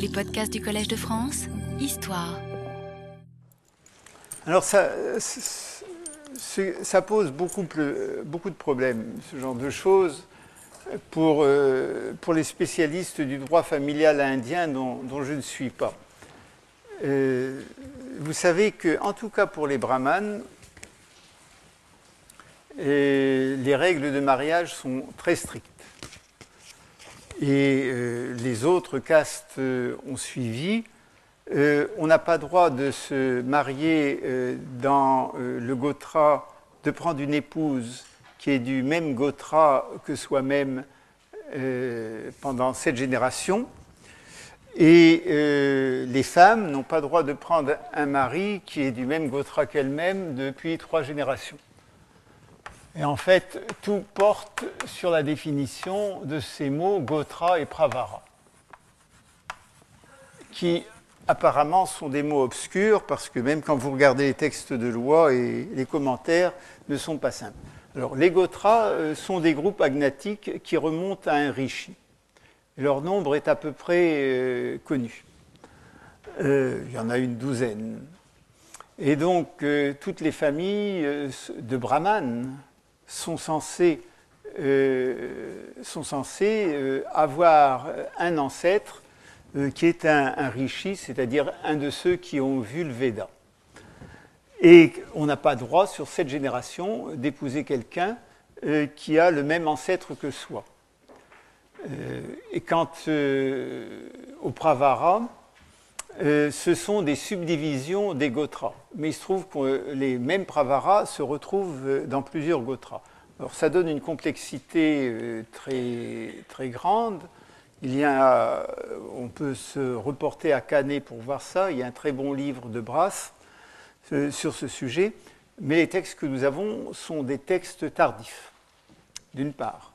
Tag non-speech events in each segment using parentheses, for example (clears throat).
Les podcasts du Collège de France, Histoire. Alors ça, pose beaucoup, de problèmes, ce genre de choses, pour, euh, les spécialistes du droit familial indien dont, je ne suis pas. Euh, vous savez que, en tout cas pour les brahmanes, les règles de mariage sont très strictes. Et les autres castes ont suivi. on n'a pas droit de se marier dans le Gotra, de prendre une épouse qui est du même Gotra que soi-même pendant cette génération. Et euh, les femmes n'ont pas droit de prendre un mari qui est du même gotra qu'elles-mêmes depuis trois générations. Et en fait, tout porte sur la définition de ces mots gotra et pravara, qui apparemment sont des mots obscurs parce que même quand vous regardez les textes de loi et les commentaires ne sont pas simples. Alors, les gotras euh, sont des groupes agnatiques qui remontent à un rishi leur nombre est à peu près euh, connu. Euh, il y en a une douzaine. Et donc, toutes les familles de brahmanes sont censées, sont censées avoir un ancêtre qui est un, un rishi, c'est-à-dire un de ceux qui ont vu le Veda. Et on n'a pas droit, sur cette génération, d'épouser quelqu'un qui a le même ancêtre que soi. Euh, et quant euh, au Pravara, euh, ce sont des subdivisions des Gotras. Mais il se trouve que les mêmes Pravara se retrouvent dans plusieurs Gotras. Alors ça donne une complexité très, très grande. Il y a, on peut se reporter à Canet pour voir ça. Il y a un très bon livre de Brass sur ce sujet. Mais les textes que nous avons sont des textes tardifs, d'une part.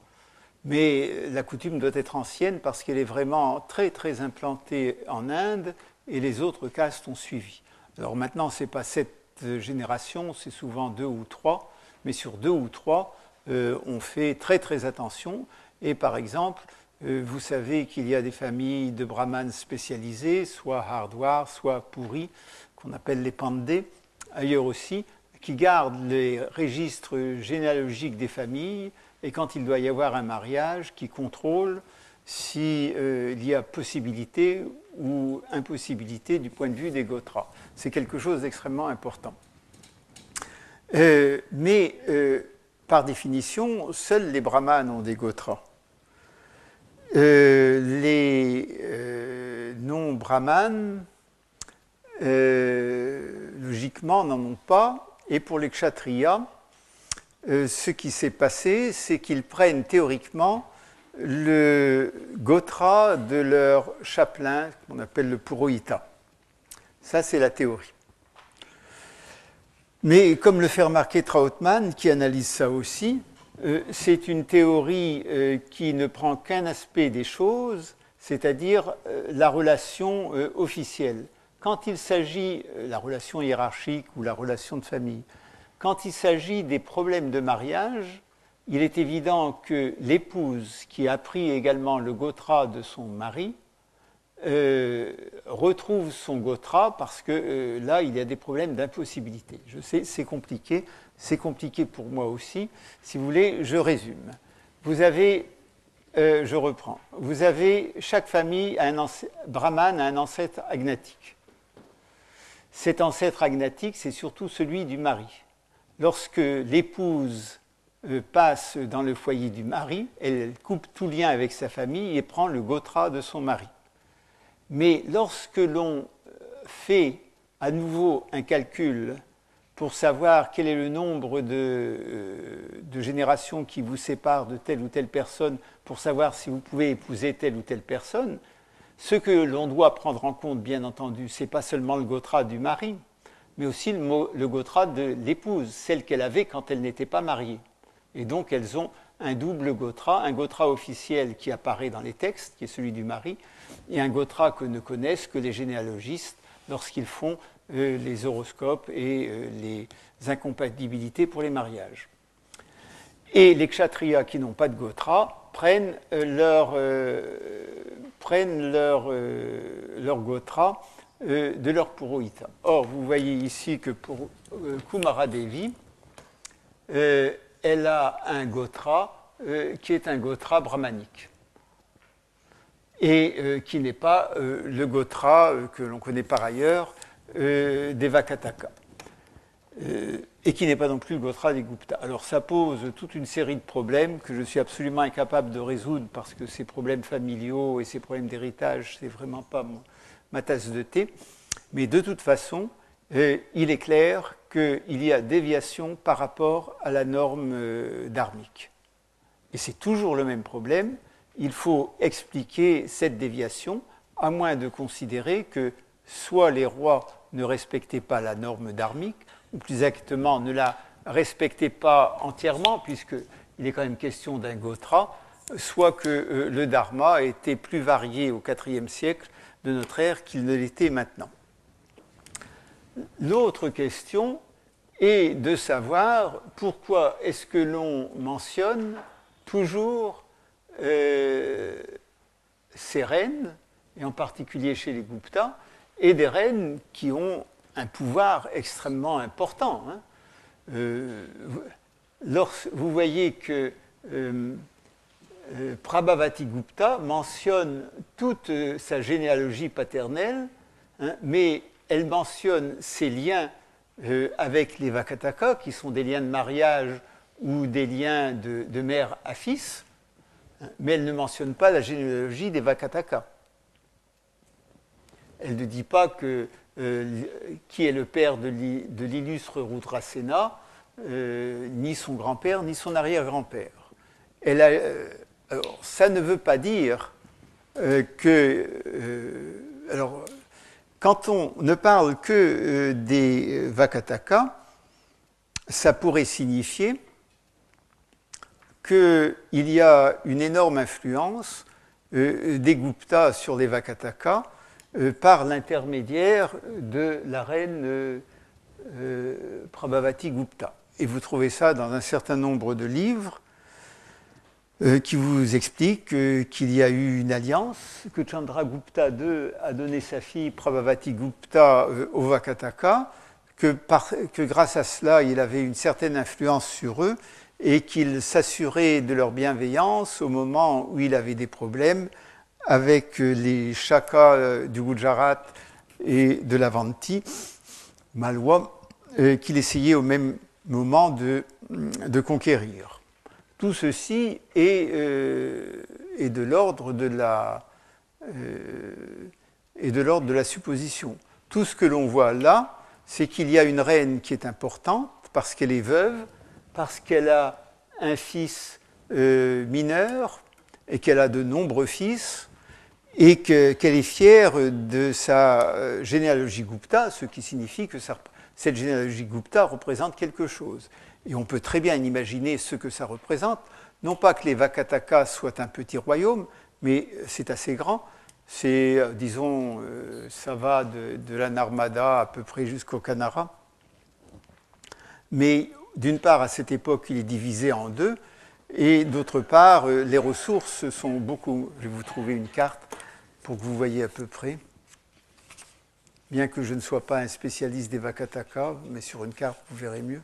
Mais la coutume doit être ancienne parce qu'elle est vraiment très très implantée en Inde et les autres castes ont suivi. Alors maintenant, ce n'est pas cette génération, c'est souvent deux ou trois, mais sur deux ou trois, euh, on fait très très attention. Et par exemple, euh, vous savez qu'il y a des familles de brahmanes spécialisées, soit Hardwar, soit Puri, qu'on appelle les Pandey, ailleurs aussi, qui gardent les registres généalogiques des familles et quand il doit y avoir un mariage qui contrôle s'il euh, y a possibilité ou impossibilité du point de vue des Gotras. C'est quelque chose d'extrêmement important. Euh, mais euh, par définition, seuls les brahmanes ont des Gotras. les non-brahmanes, logiquement, n'en ont pas. Et pour les kshatriyas, euh, ce qui s'est passé, c'est qu'ils prennent théoriquement le gotra de leur chapelain, qu'on appelle le purohita. Ça, c'est la théorie. Mais comme le fait remarquer Trautmann, qui analyse ça aussi, euh, c'est une théorie euh, qui ne prend qu'un aspect des choses, c'est-à-dire la relation officielle. Quand il s'agit, la relation hiérarchique ou la relation de famille, quand il s'agit des problèmes de mariage, il est évident que l'épouse qui a pris également le gotra de son mari euh, retrouve son gotra parce que euh, là, il y a des problèmes d'impossibilité. Je sais, c'est compliqué, c'est compliqué pour moi aussi. Si vous voulez, je résume. Vous avez, euh, je reprends, vous avez, chaque famille, un brahman a un ancêtre agnatique. Cet ancêtre agnatique, c'est surtout celui du mari lorsque l'épouse euh, passe dans le foyer du mari, elle coupe tout lien avec sa famille et prend le gotra de son mari. Mais lorsque l'on euh, fait à nouveau un calcul pour savoir quel est le nombre euh, de, générations qui vous séparent de telle ou telle personne, pour savoir si vous pouvez épouser telle ou telle personne, ce que l'on doit prendre en compte, bien entendu, ce n'est pas seulement le gotra du mari, mais aussi le, le gotra de l'épouse, celle qu'elle avait quand elle n'était pas mariée. Et donc elles ont un double gotra, un gotra officiel qui apparaît dans les textes, qui est celui du mari, et un gotra que ne connaissent que les généalogistes lorsqu'ils font euh, les horoscopes et euh, les incompatibilités pour les mariages. Et les kshatriyas qui n'ont pas de gotra prennent leur, prennent leur, leur gotra de leur purohita. Or, vous voyez ici que pour Kumara Devi, elle a un gotra qui est un gotra brahmanique et qui n'est pas le gotra que l'on connaît par ailleurs des Vakataka et qui n'est pas non plus le Gotra des Gupta. Alors ça pose toute une série de problèmes que je suis absolument incapable de résoudre parce que ces problèmes familiaux et ces problèmes d'héritage, c'est vraiment pas ma tasse de thé. Mais de toute façon, euh, il est clair qu'il y a déviation par rapport à la norme euh, dharmique. Et c'est toujours le même problème. Il faut expliquer cette déviation, à moins de considérer que soit les rois ne respectaient pas la norme dharmique, ou plus exactement ne la respectait pas entièrement, puisqu'il est quand même question d'un Gotra, soit que euh, le Dharma était plus varié au IVe siècle de notre ère qu'il ne l'était maintenant. L'autre question est de savoir pourquoi est-ce que l'on mentionne toujours euh, ces reines, et en particulier chez les Gupta, et des reines qui ont un pouvoir extrêmement important. Hein. Euh, vous voyez que euh, Prabhavati Gupta mentionne toute sa généalogie paternelle, hein, mais elle mentionne ses liens avec les Vakataka, qui sont des liens de mariage ou des liens de, mère à fils, hein, mais elle ne mentionne pas la généalogie des Vakataka. Elle ne dit pas euh, qui est le père de l'illustre Rudrasena, euh, ni son grand-père, ni son arrière-grand-père. Euh, ça ne veut pas dire que. Quand on ne parle que des Vakataka, ça pourrait signifier qu'il y a une énorme influence des Guptas sur les Vakataka euh, par l'intermédiaire de la reine euh, euh, Prabhavati Gupta. Et vous trouvez ça dans un certain nombre de livres qui vous expliquent qu'il y a eu une alliance, que Chandragupta II a donné sa fille Prabhavati Gupta au Vakataka, que, grâce à cela il avait une certaine influence sur eux et qu'il s'assurait de leur bienveillance au moment où il avait des problèmes avec euh, les Chakas euh, du Gujarat et de l'Avanti, Malwa, euh, qu'il essayait au même moment de conquérir. Tout ceci est, est de l'ordre de la est de l'ordre de la supposition. Tout ce que l'on voit là, c'est qu'il y a une reine qui est importante parce qu'elle est veuve, parce qu'elle a un fils mineur et qu'elle a de nombreux fils, et qu'elle est fière de sa euh, généalogie Gupta, ce qui signifie que cette généalogie Gupta représente quelque chose. Et on peut très bien imaginer ce que ça représente. Non pas que les Vakataka soient un petit royaume, mais c'est assez grand. C'est, euh, disons, euh, ça va de, la Narmada à peu près jusqu'au Kanara. Mais d'une part, à cette époque, il est divisé en deux. Et d'autre part, les ressources sont beaucoup. Je vais vous trouver une carte pour que vous voyez à peu près. Bien que je ne sois pas un spécialiste des Vakataka, mais sur une carte, vous verrez mieux.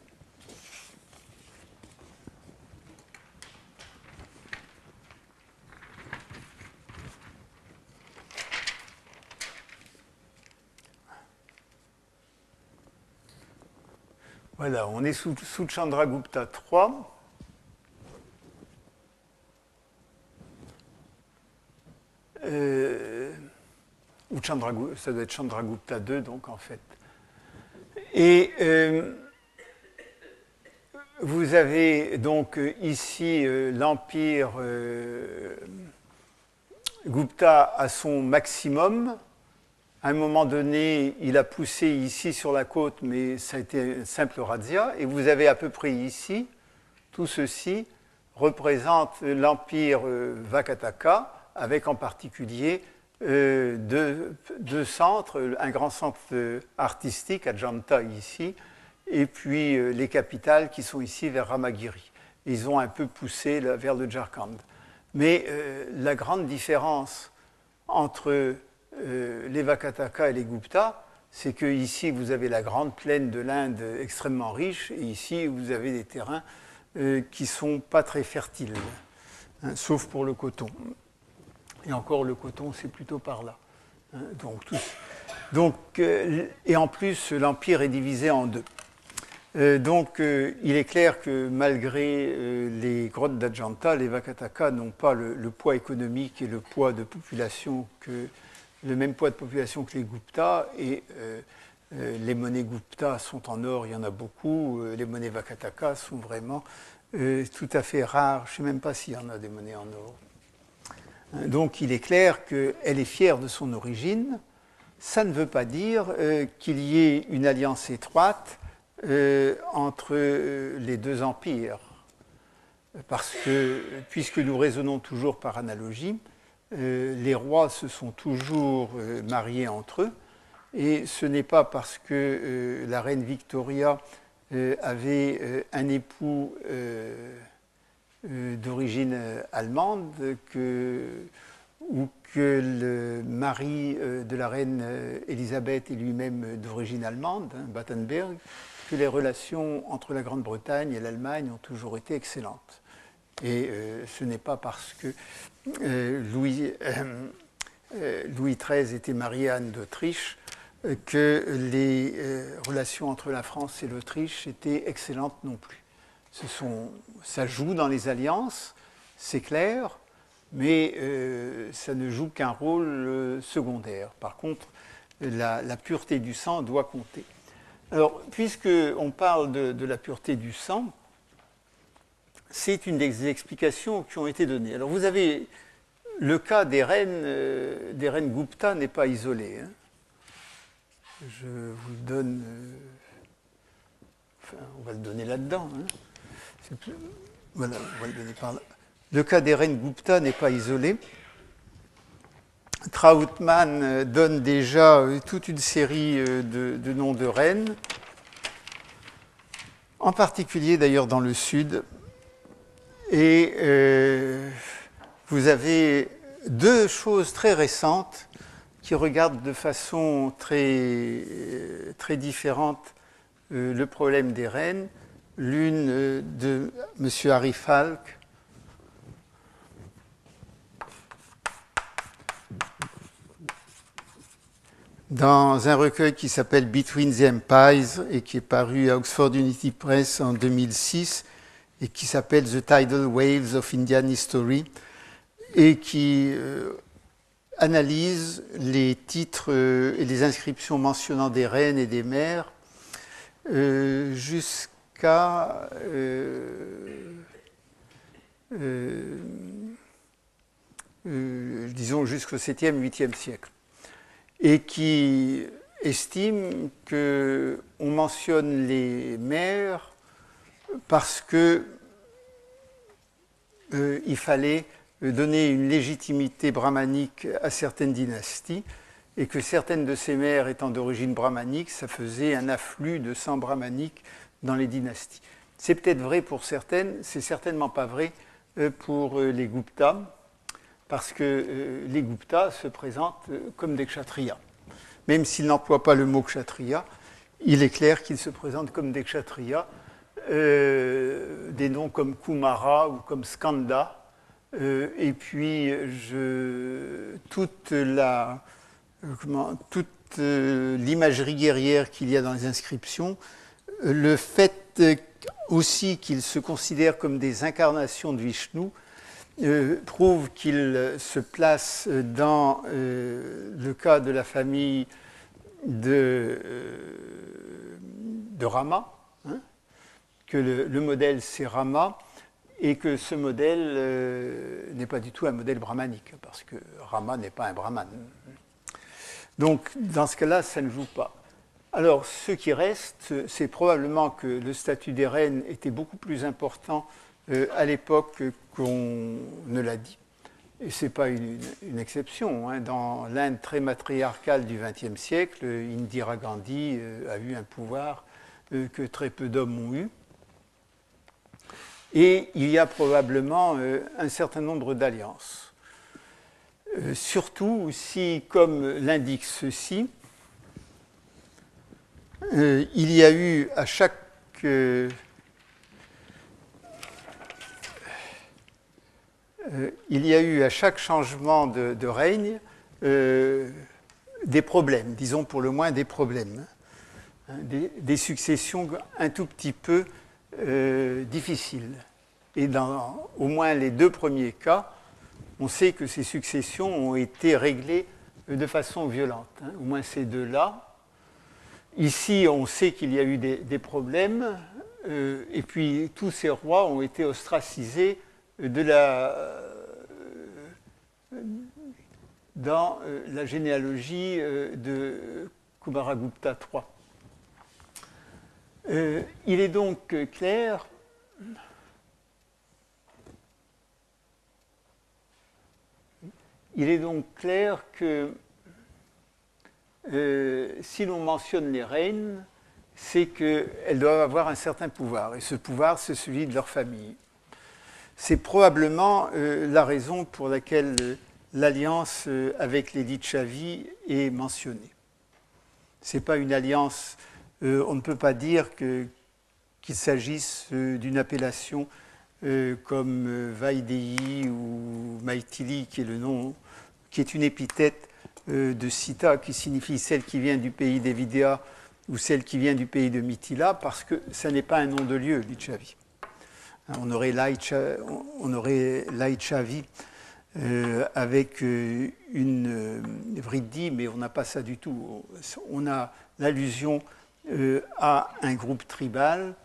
Voilà, on est sous, sous Chandragupta 3. Euh, ou Chandragupta, ça doit être Chandragupta II, donc en fait. Et euh, vous avez donc ici euh, l'empire Gupta à son maximum. À un moment donné, il a poussé ici sur la côte, mais ça a été un simple razzia. Et vous avez à peu près ici, tout ceci représente l'empire Vakataka avec en particulier euh, deux, centres, un grand centre artistique à Janta ici, et puis euh, les capitales qui sont ici vers Ramagiri. Ils ont un peu poussé vers le Jharkhand. Mais la grande différence entre les Vakataka et les Gupta, c'est que ici vous avez la grande plaine de l'Inde extrêmement riche, et ici vous avez des terrains qui ne sont pas très fertiles, hein, sauf pour le coton. Et encore le coton, c'est plutôt par là. Hein, donc, donc et en plus, l'empire est divisé en deux. Euh, donc, euh, il est clair que malgré euh, les grottes d'Ajanta, les Vakataka n'ont pas le, poids économique et le poids de population que le même poids de population que les Gupta et les monnaies Gupta sont en or, il y en a beaucoup. les monnaies Vakataka sont vraiment tout à fait rares. Je ne sais même pas s'il y en a des monnaies en or. Hein, donc, il est clair qu'elle est fière de son origine. Ça ne veut pas dire qu'il y ait une alliance étroite euh, entre euh, les deux empires. Parce que, puisque nous raisonnons toujours par analogie, euh, les rois se sont toujours mariés entre eux, et ce n'est pas parce que la reine Victoria avait un époux d'origine allemande ou que le mari de la reine Elisabeth est lui-même d'origine allemande, hein, Battenberg, que les relations entre la Grande-Bretagne et l'Allemagne ont toujours été excellentes. Et euh, ce n'est pas parce que euh, Louis, euh, Louis, XIII était marié à Anne d'Autriche que les relations entre la France et l'Autriche étaient excellentes non plus. Ce sont, ça joue dans les alliances, c'est clair, mais ça ne joue qu'un rôle secondaire. Par contre, la pureté du sang doit compter. Alors, puisqu'on parle de, la pureté du sang, c'est une des explications qui ont été données. Alors, vous avez le cas des reines, euh, des reines Gupta n'est pas isolé. Hein. Je vous le donne. Euh, enfin, on va le donner là-dedans. Hein. Voilà, on va le donner par là. Le cas des reines Gupta n'est pas isolé. Trautmann euh, donne déjà toute une série de, noms de reines, en particulier d'ailleurs dans le sud. Et vous avez deux choses très récentes qui regardent de façon très, très différente le problème des reines. L'une de M. Harry Falk, dans un recueil qui s'appelle Between the Empires et qui est paru à Oxford Unity Press en 2006 et qui s'appelle The Tidal Waves of Indian History et qui euh, analyse les titres euh, et les inscriptions mentionnant des reines et des mères euh, jusqu'à disons jusqu'au 7e, 8e siècle. Et qui estime qu'on mentionne les mères parce que euh, fallait donner une légitimité brahmanique à certaines dynasties et que certaines de ces mères étant d'origine brahmanique, ça faisait un afflux de sang brahmanique dans les dynasties. C'est peut-être vrai pour certaines, c'est certainement pas vrai euh, pour euh, les Guptas, parce que les Guptas se présentent comme des kshatriyas. Même s'ils n'emploient pas le mot kshatriya, il est clair qu'ils se présentent comme des kshatriyas. Euh, des noms comme Kumara ou comme Skanda. et puis, toute toute l'imagerie guerrière qu'il y a dans les inscriptions, le fait aussi qu'ils se considèrent comme des incarnations de Vishnu, euh, prouve qu'il se place dans euh, le cas de la famille de, euh, de Rama, hein, que le, modèle c'est Rama, et que ce modèle n'est pas du tout un modèle brahmanique, parce que Rama n'est pas un brahman. Donc dans ce cas-là, ça ne joue pas. Alors ce qui reste, c'est probablement que le statut des reines était beaucoup plus important à l'époque qu'on ne l'a dit. Et ce n'est pas une, exception. Hein. Dans l'Inde très matriarcale du XXe siècle, Indira Gandhi euh, a eu un pouvoir euh, que très peu d'hommes ont eu. Et il y a probablement euh, un certain nombre d'alliances. Euh, surtout si, comme l'indique ceci, euh, il y a eu à chaque il y a eu à chaque changement de, règne des problèmes, disons pour le moins des problèmes, hein, des, successions un tout petit peu euh, difficiles. Et dans au moins les deux premiers cas, on sait que ces successions ont été réglées de façon violente, hein, au moins ces deux-là. Ici, on sait qu'il y a eu des, problèmes, euh, et puis tous ces rois ont été ostracisés de la, dans euh, la généalogie de Kumaragupta III. Euh, il est donc clair il est donc clair que si l'on mentionne les reines, c'est qu'elles doivent avoir un certain pouvoir, et ce pouvoir, c'est celui de leur famille. C'est probablement la raison pour laquelle l'alliance euh, avec les Lichavi est mentionnée. Ce n'est pas une alliance, euh, on ne peut pas dire qu'il s'agisse euh, d'une appellation comme Vaidei ou Maitili, qui est le nom, qui est une épithète de Sita, qui signifie celle qui vient du pays des ou celle qui vient du pays de Mithila, parce que ça n'est pas un nom de lieu, Lichavi. On aurait Laichavi euh, avec euh, une euh, vridi, mais on n'a pas ça du tout. On a l'allusion à un groupe tribal,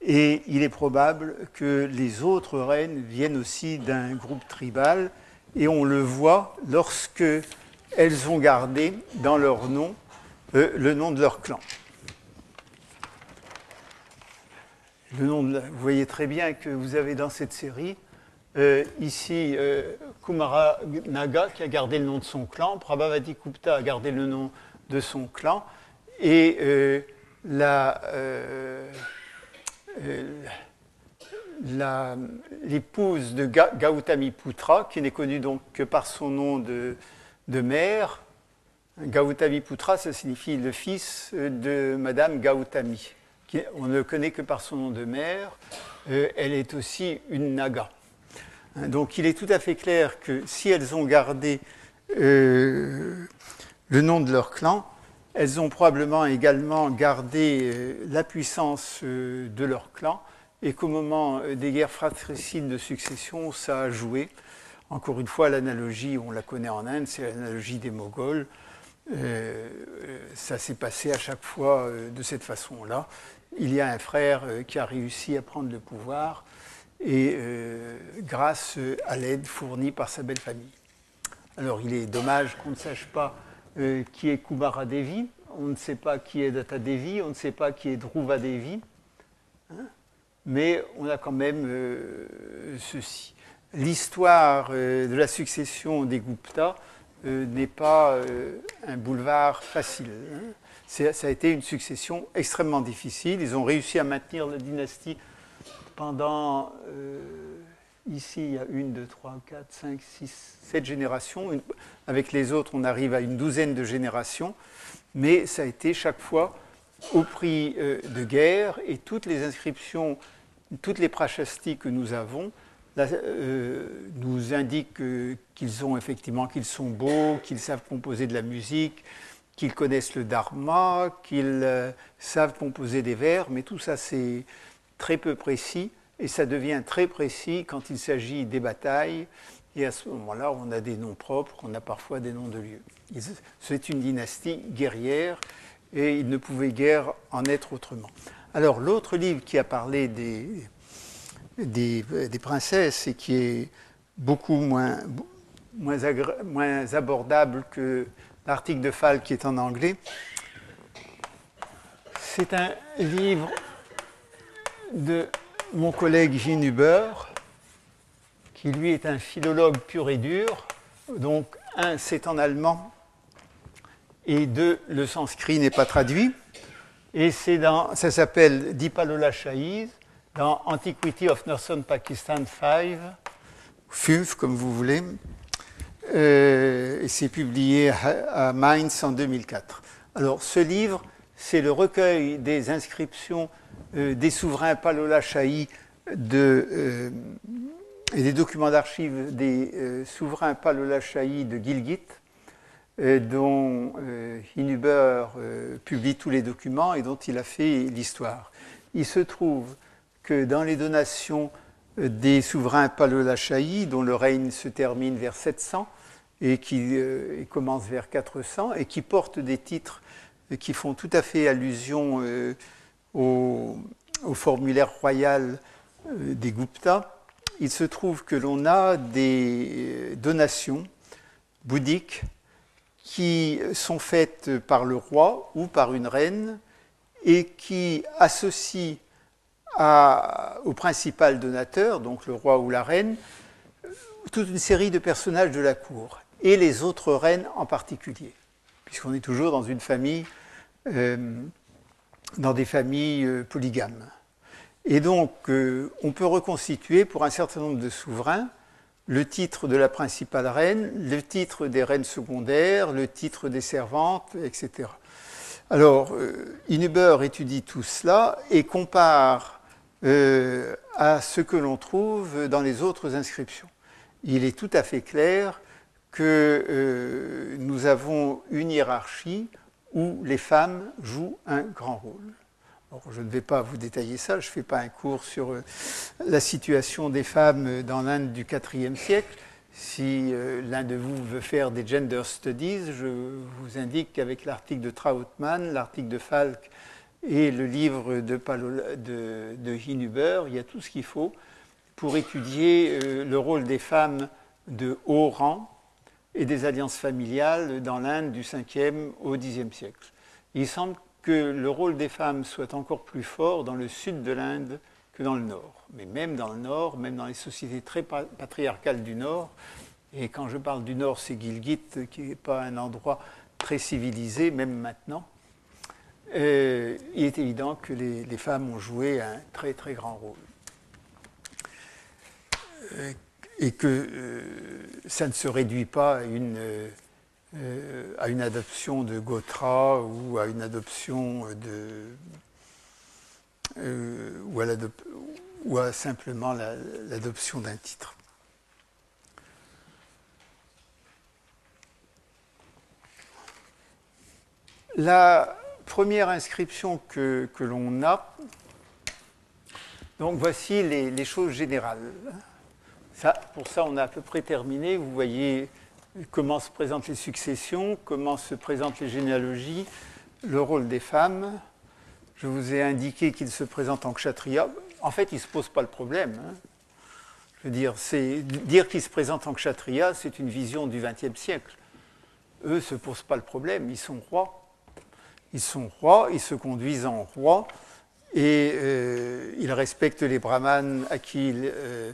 et il est probable que les autres reines viennent aussi d'un groupe tribal, et on le voit lorsque elles ont gardé dans leur nom le nom de leur clan. Le nom vous voyez très bien que vous avez dans cette série euh, ici, euh, Kumara Naga qui a gardé le nom de son clan, Prabhavati Gupta a gardé le nom de son clan, et euh, l'épouse de Gautami Putra, qui n'est connue donc que par son nom de, mère. Gautami Putra, ça signifie le fils de Madame Gautami. on ne connaît que par son nom de mère. elle est aussi une Naga. Hein, donc il est tout à fait clair que si elles ont gardé euh, le nom de leur clan, elles ont probablement également gardé euh, la puissance euh, de leur clan et qu'au moment des guerres fratricides de succession, ça a joué. Encore une fois, l'analogie, on la connaît en Inde, c'est l'analogie des Moghols. ça s'est passé à chaque fois de cette façon-là. Il y a un frère qui a réussi à prendre le pouvoir et euh, grâce à l'aide fournie par sa belle famille. Alors il est dommage qu'on ne sache pas euh, qui est Kubara Devi, on ne sait pas qui est Data Devi, on ne sait pas qui est Dhruva Devi, hein, mais on a quand même euh, ceci. L'histoire de la succession des Gupta n'est pas un boulevard facile. Hein. Ça a été une succession extrêmement difficile. Ils ont réussi à maintenir la dynastie pendant, euh, ici, il y a une, deux, trois, quatre, cinq, six, sept générations. avec les autres, on arrive à une douzaine de générations. Mais ça a été chaque fois au prix euh, de guerre et toutes les inscriptions, toutes les prachastis que nous avons euh, nous indiquent qu'ils ont effectivement, qu'ils sont beaux, qu'ils savent composer de la musique, qu'ils connaissent le dharma, qu'ils savent composer des vers, mais tout ça c'est très peu précis, et ça devient très précis quand il s'agit des batailles, et à ce moment-là, on a des noms propres, on a parfois des noms de lieux. C'est une dynastie guerrière, et il ne pouvait guère en être autrement. Alors, l'autre livre qui a parlé des, des, princesses et qui est beaucoup moins, moins, moins abordable que l'article de Fall qui est en anglais, c'est un livre de mon collègue Jean Huber, qui lui est un philologue pur et dur. Donc, un, c'est en allemand, et deux, le sanskrit n'est pas traduit. Et c'est dans, ça s'appelle Dipalola Shahiz, dans Antiquity of Northern Pakistan 5, FUF comme vous voulez, euh, et c'est publié à, Mainz en 2004. Alors ce livre, c'est le recueil des inscriptions euh, des souverains Palola Shahi de, et des documents d'archives des souverains Palola Shahi de Gilgit, dont Hinuber publie tous les documents et dont il a fait l'histoire. Il se trouve que dans les donations des souverains Palolachai, dont le règne se termine vers 700 et qui euh, commence vers 400, et qui portent des titres qui font tout à fait allusion euh, au, formulaire royal euh, des Gupta, il se trouve que l'on a des donations bouddhiques qui sont faites par le roi ou par une reine et qui associent au principal donateur, donc le roi ou la reine, toute une série de personnages de la cour, et les autres reines en particulier, puisqu'on est toujours dans une famille, euh, dans des familles euh, polygames. Et donc, euh, on peut reconstituer pour un certain nombre de souverains le titre de la principale reine, le titre des reines secondaires, le titre des servantes, etc. Alors, Inuber étudie tout cela et compare à ce que l'on trouve dans les autres inscriptions. Il est tout à fait clair que euh, nous avons une hiérarchie où les femmes jouent un grand rôle. je ne vais pas vous détailler ça, je ne fais pas un cours sur euh, la situation des femmes dans l'Inde du IVe siècle. Si l'un de vous veut faire des gender studies, je vous indique qu'avec l'article de Trautmann, l'article de Falk et le livre de, de, de Hinuber, il y a tout ce qu'il faut pour étudier euh, le rôle des femmes de haut rang et des alliances familiales dans l'Inde du 5e au 10e siècle. Il semble que le rôle des femmes soit encore plus fort dans le sud de l'Inde que dans le nord. Mais même dans le nord, même dans les sociétés très patriarcales du nord, et quand je parle du nord, c'est Gilgit, qui n'est pas un endroit très civilisé, même maintenant, euh, il est évident que les, femmes ont joué un très très grand rôle. Euh, et que euh, ça ne se réduit pas à une, à une adoption de Gotra ou à une adoption de. à ou à simplement l'adoption d'un titre. La, première inscription que, l'on a, donc voici les, choses générales. Pour ça, on a à peu près terminé. Vous voyez comment se présentent les successions, comment se présentent les généalogies, le rôle des femmes. Je vous ai indiqué qu'ils se présentent en kshatriya. En fait, ils ne se posent pas le problème. Hein. Je veux dire, dire qu'ils se présentent en kshatriya, c'est une vision du XXe siècle. Eux ne se posent pas le problème, ils sont rois. Ils sont rois, ils se conduisent en rois et euh, ils respectent les brahmanes à qui euh,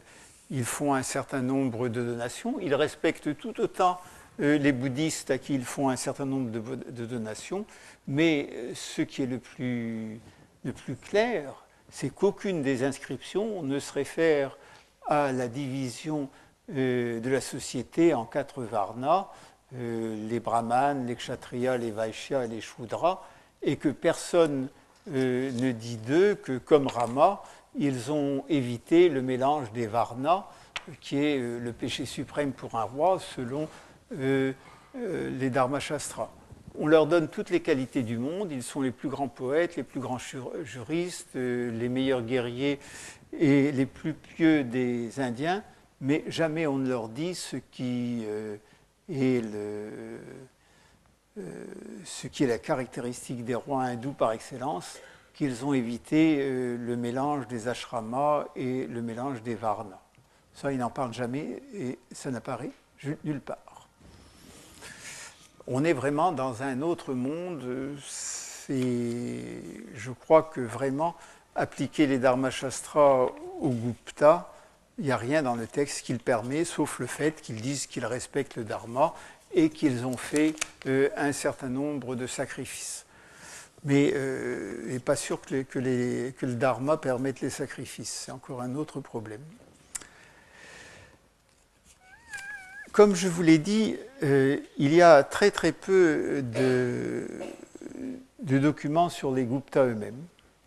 ils, font un certain nombre de donations. Ils respectent tout autant euh, les bouddhistes à qui ils font un certain nombre de, donations. Mais ce qui est le plus, clair, c'est qu'aucune des inscriptions ne se réfère à la division de la société en quatre varnas euh, les brahmanes, les kshatriyas, les vaishyas et les shudras, et que personne euh, ne dit d'eux que, comme Rama, ils ont évité le mélange des varnas, qui est euh, le péché suprême pour un roi, selon les dharmashastras. On leur donne toutes les qualités du monde, ils sont les plus grands poètes, les plus grands juristes, les meilleurs guerriers et les plus pieux des Indiens, mais jamais on ne leur dit euh, ce qui est la caractéristique des rois hindous par excellence, qu'ils ont évité euh, le mélange des ashramas et le mélange des varnas. Ça, ils n'en parlent jamais et ça n'apparaît nulle part. On est vraiment dans un autre monde. Je crois que vraiment appliquer les Dharmashastras au Gupta, il n'y a rien dans le texte qui le permet, sauf le fait qu'ils disent qu'ils respectent le dharma et qu'ils ont fait euh, un certain nombre de sacrifices. Mais n'est pas sûr que, le dharma permette les sacrifices. C'est encore un autre problème. Comme je vous l'ai dit, il y a très très peu de, documents sur les Gupta eux-mêmes,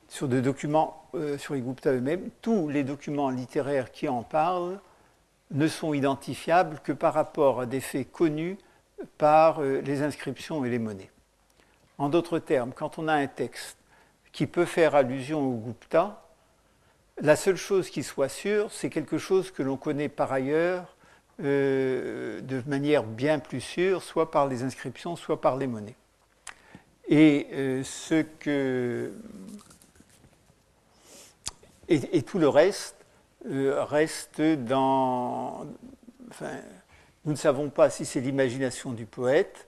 sur des documents sur les Gupta eux-mêmes. Tous les documents littéraires qui en parlent ne sont identifiables que par rapport à des faits connus par euh, les inscriptions et les monnaies. En d'autres termes, quand on a un texte qui peut faire allusion au Gupta, la seule chose qui soit sûre, c'est quelque chose que l'on connaît par ailleurs euh, de manière bien plus sûre, soit par les inscriptions, soit par les monnaies. Et euh, tout le reste reste dans nous ne savons pas si c'est l'imagination du poète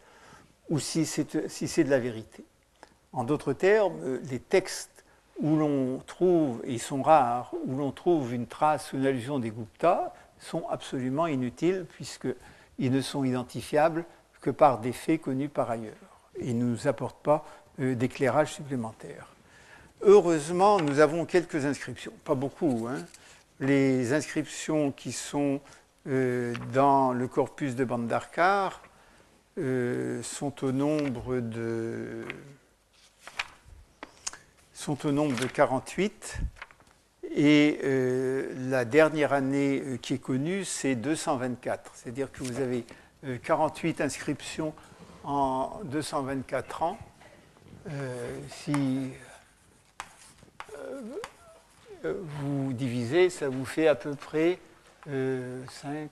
ou si c'est de la vérité. En d'autres termes, les textes où l'on trouve, et ils sont rares, où l'on trouve une trace ou une allusion des Gupta sont absolument inutiles puisqu'ils ne sont identifiables que par des faits connus par ailleurs. Ils ne nous apportent pas euh, d'éclairage supplémentaire. Heureusement, nous avons quelques inscriptions, pas beaucoup. Hein. Les inscriptions qui sont euh, dans le corpus de Bandarkar euh, sont au nombre de sont au nombre de 48 et euh, la dernière année qui est connue c'est 224 c'est-à-dire que vous avez 48 inscriptions en 224 ans si vous divisez ça vous fait à peu près 5.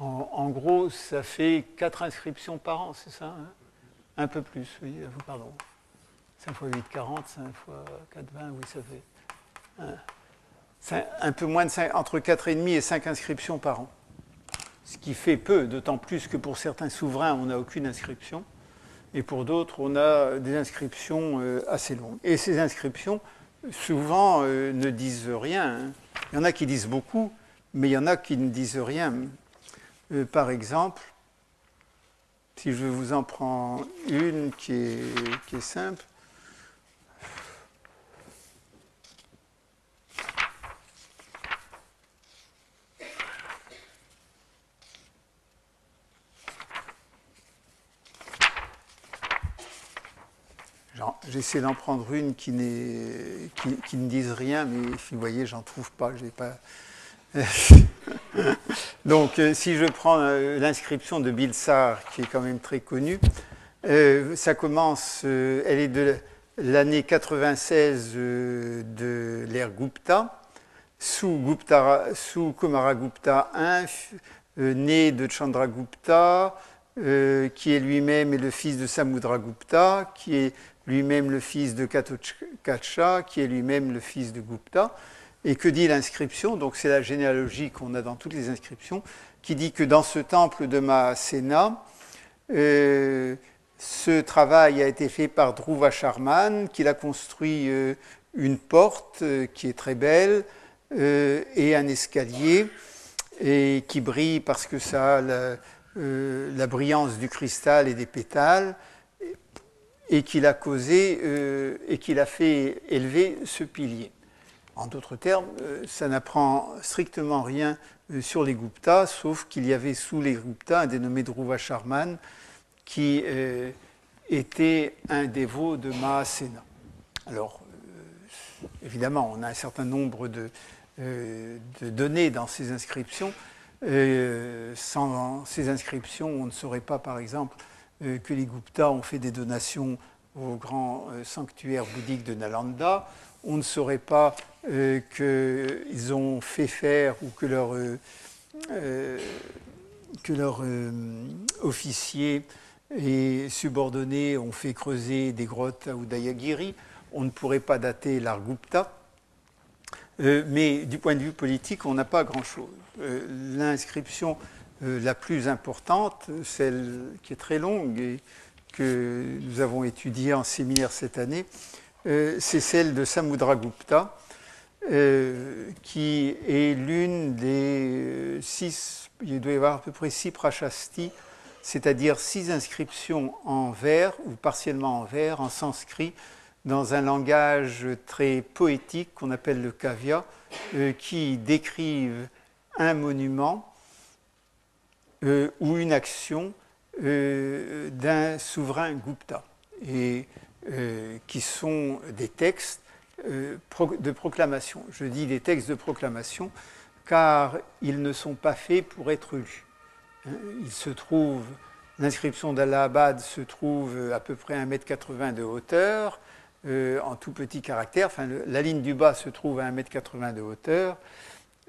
Euh, en, gros, ça fait 4 inscriptions par an, c'est ça hein? Un peu plus, oui, pardon. 5 fois 8, 40, 5 fois 4, 20, oui, ça fait. Un, peu moins de 5, entre 4,5 et 5 inscriptions par an. Ce qui fait peu, d'autant plus que pour certains souverains, on n'a aucune inscription. Et pour d'autres, on a des inscriptions euh, assez longues. Et ces inscriptions, souvent, euh, ne disent rien. Hein. Il y en a qui disent beaucoup, mais il y en a qui ne disent rien. Euh, par exemple, si je vous en prends une qui est, simple, J'essaie d'en prendre une qui, qui, qui, ne dise rien, mais vous voyez, j'en trouve pas. pas... (laughs) (laughs) Donc, euh, si je prends euh, l'inscription de Bilsar, qui est quand même très connue, euh, ça commence, elle est de l'année 96 de l'ère Gupta, sous, Gupta, sous Kumaragupta I, né de Chandragupta, qui est lui-même le fils de Samudragupta, qui est lui-même le fils de Katokacha, qui est lui-même le fils de Gupta. Et que dit l'inscription? Donc c'est la généalogie qu'on a dans toutes les inscriptions, qui dit que dans ce temple de Mahasena, euh, ce travail a été fait par Dhruva Sharman, qu'il a construit euh, une porte euh, qui est très belle et un escalier et qui brille parce que ça a la, la brillance du cristal et des pétales et qu'il a causé et qu'il a fait élever ce pilier. En d'autres termes, euh, ça n'apprend strictement rien euh, sur les Guptas, sauf qu'il y avait sous les Guptas un dénommé Dhruva Sharman qui était un dévot de Mahasena. Alors, évidemment, on a un certain nombre de, de données dans ces inscriptions. sans ces inscriptions, on ne saurait pas, par exemple, euh, que les Gupta ont fait des donations au grand euh, sanctuaire bouddhique de Nalanda. On ne saurait pas euh, qu'ils ont fait faire ou que leurs que leur, officiers et subordonnés ont fait creuser des grottes à Udayagiri. On ne pourrait pas dater l'art Gupta. mais du point de vue politique, on n'a pas grand-chose. L'inscription euh, la plus importante, celle qui est très longue et que nous avons étudiée en séminaire cette année, euh, c'est celle de Samudragupta, euh, qui est l'une des six, il doit y avoir à peu près six prachastis c'est-à-dire six inscriptions en vers ou partiellement en vers, en sanskrit, dans un langage très poétique qu'on appelle le kavya, euh, qui décrivent un monument euh, ou une action euh, d'un souverain Gupta, et qui sont des textes de proclamation. Je dis des textes de proclamation car ils ne sont pas faits pour être lus. Hein, il se trouve, l'inscription d'Allahabad se trouve à peu près 1m80 de hauteur, euh, en tout petit caractère. La ligne du bas se trouve à 1m80 de hauteur.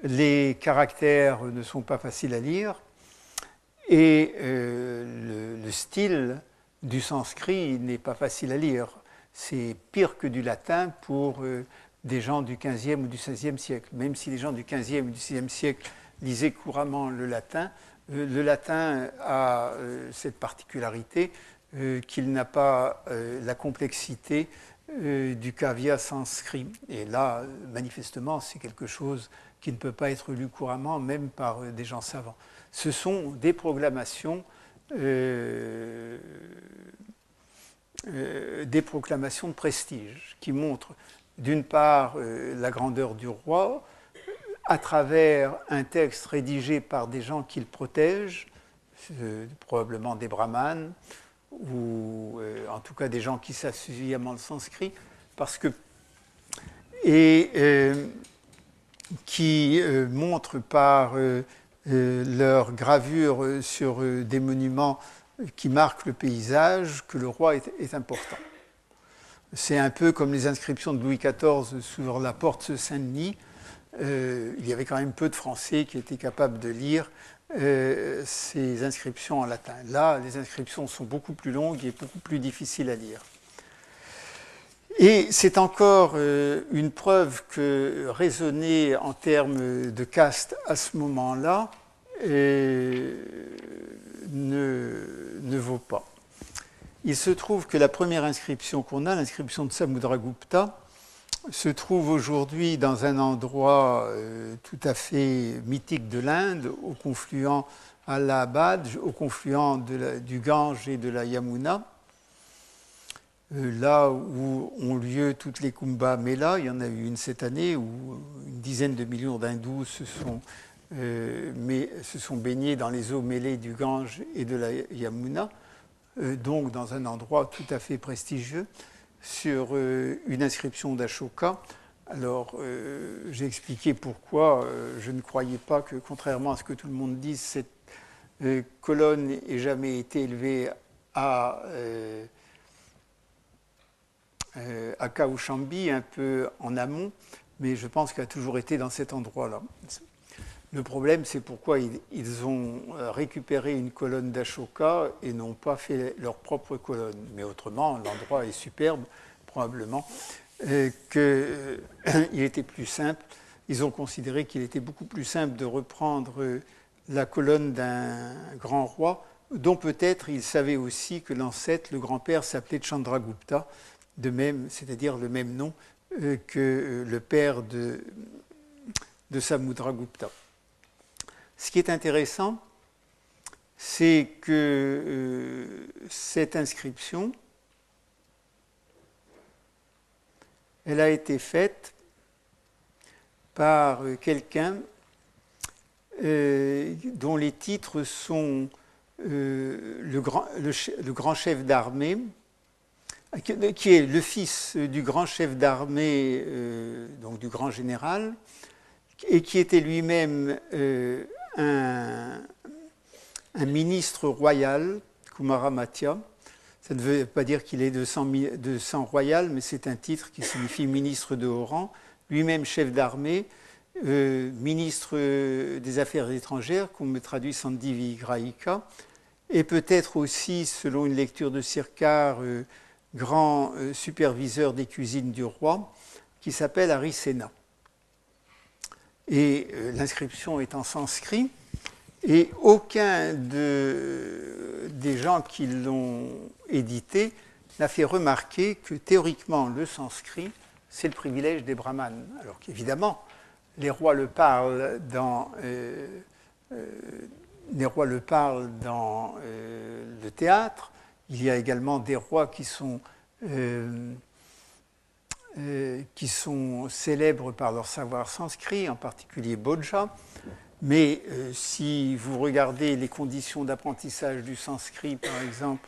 Les caractères ne sont pas faciles à lire. Et euh, le, style du sanskrit n'est pas facile à lire. C'est pire que du latin pour euh, des gens du XVe ou du XVIe siècle. Même si les gens du XVe ou du XVIe siècle lisaient couramment le latin, le latin a cette particularité qu'il n'a pas la complexité euh, du caviar sanskrit. Et là, manifestement, c'est quelque chose qui ne peut pas être lu couramment, même par euh, des gens savants. Ce sont des proclamations, euh, des proclamations de prestige qui montrent d'une part la grandeur du roi à travers un texte rédigé par des gens qu'il protège, probablement des brahmanes, ou euh, en tout cas des gens qui savent suffisamment le sanskrit, parce que et euh, qui euh, montrent par leur gravure sur des monuments qui marquent le paysage que le roi est, important. C'est un peu comme les inscriptions de Louis XIV sur la porte Saint-Denis. il y avait quand même peu de Français qui étaient capables de lire euh, ces inscriptions en latin. Là, les inscriptions sont beaucoup plus longues et beaucoup plus difficiles à lire. Et c'est encore euh, une preuve que raisonner en termes de caste à ce moment-là ne, ne, vaut pas. Il se trouve que la première inscription qu'on a, l'inscription de Samudragupta, se trouve aujourd'hui dans un endroit euh, tout à fait mythique de l'Inde, au confluent à Allahabad, au confluent du Gange et de la Yamuna, euh, là où ont lieu toutes les Kumbh Mela. Il y en a eu une cette année où une dizaine de millions d'hindous se sont, euh, se sont baignés dans les eaux mêlées du Gange et de la Yamuna, donc dans un endroit tout à fait prestigieux sur euh, une inscription d'Ashoka. Alors, euh, j'ai expliqué pourquoi euh, je ne croyais pas que, contrairement à ce que tout le monde dit, cette colonne n'ait jamais été élevée à, à Kaushambi, un peu en amont, mais je pense qu'elle a toujours été dans cet endroit-là. Le problème, c'est pourquoi ils, ont récupéré une colonne d'Ashoka et n'ont pas fait leur propre colonne. Mais autrement, l'endroit est superbe, probablement, euh, (clears throat) qu'il euh, était plus simple. Ils ont considéré qu'il était beaucoup plus simple de reprendre euh, la colonne d'un grand roi, dont peut-être ils savaient aussi que l'ancêtre, le grand-père, s'appelait Chandragupta, de même, c'est-à-dire le même nom que le père de Samudragupta. Ce qui est intéressant, c'est que euh, cette inscription, elle a été faite par quelqu'un euh, dont les titres sont euh, le, grand, le, grand, chef d'armée, qui est le fils du grand chef d'armée, donc du grand général, et qui était lui-même un, ministre royal, Kumaramatya. Ça ne veut pas dire qu'il est de sang, royal, mais c'est un titre qui signifie ministre de haut rang, lui-même chef d'armée, euh, ministre des Affaires étrangères, qu'on me traduit Sandivi Graika, et peut-être aussi, selon une lecture de Sirkar, euh, grand euh, superviseur des cuisines du roi, qui s'appelle Arisena et euh, l'inscription est en sanskrit, et aucun des gens qui l'ont édité n'a fait remarquer que théoriquement le sanskrit, c'est le privilège des brahmanes. Alors qu'évidemment, les rois le parlent dans, euh, euh, les rois le parlent dans le théâtre. Il y a également des rois qui sont, qui sont célèbres par leur savoir sanskrit, en particulier Bodja. Mais si vous regardez les conditions d'apprentissage du sanskrit, par exemple,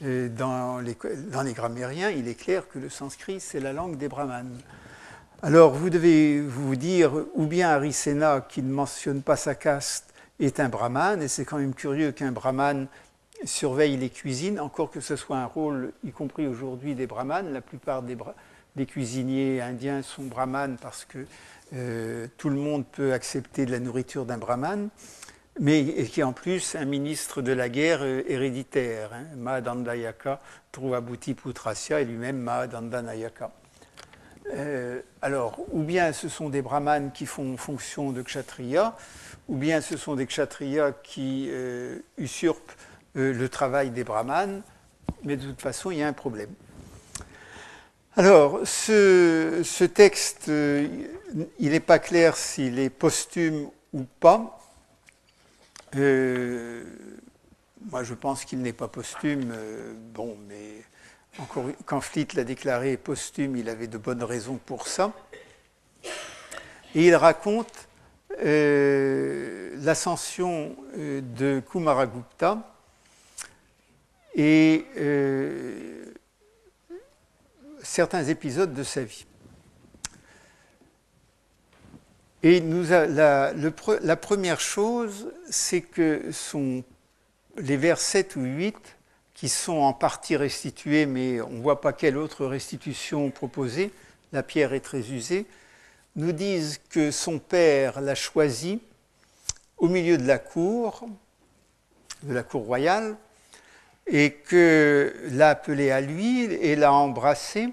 dans les, dans grammairiens, il est clair que le sanskrit, c'est la langue des brahmanes. Alors vous devez vous dire, ou bien Arisena, qui ne mentionne pas sa caste, est un brahman, et c'est quand même curieux qu'un brahman surveille les cuisines, encore que ce soit un rôle, y compris aujourd'hui, des brahmanes. La plupart des, des, cuisiniers indiens sont brahmanes parce que euh, tout le monde peut accepter de la nourriture d'un brahman, mais qui est en plus un ministre de la guerre euh, héréditaire. Hein. Mahadandayaka trouve abouti Putrasya et lui-même Mahadandanayaka. Euh, alors, ou bien ce sont des brahmanes qui font fonction de kshatriya, ou bien ce sont des kshatriyas qui usurpent le travail des brahmanes, mais de toute façon, il y a un problème. Alors, ce, texte, il n'est pas clair s'il est posthume ou pas. moi, je pense qu'il n'est pas posthume. bon, mais quand Fleet l'a déclaré posthume, il avait de bonnes raisons pour ça. Et il raconte euh, l'ascension euh, de Kumaragupta et euh, certains épisodes de sa vie. Et la, première chose, c'est que les vers 7 ou 8 qui sont en partie restituées, mais on ne voit pas quelle autre restitution proposer, la pierre est très usée, nous disent que son père l'a choisi au milieu de la cour, de la cour royale, et que l'a appelé à lui et l'a embrassé,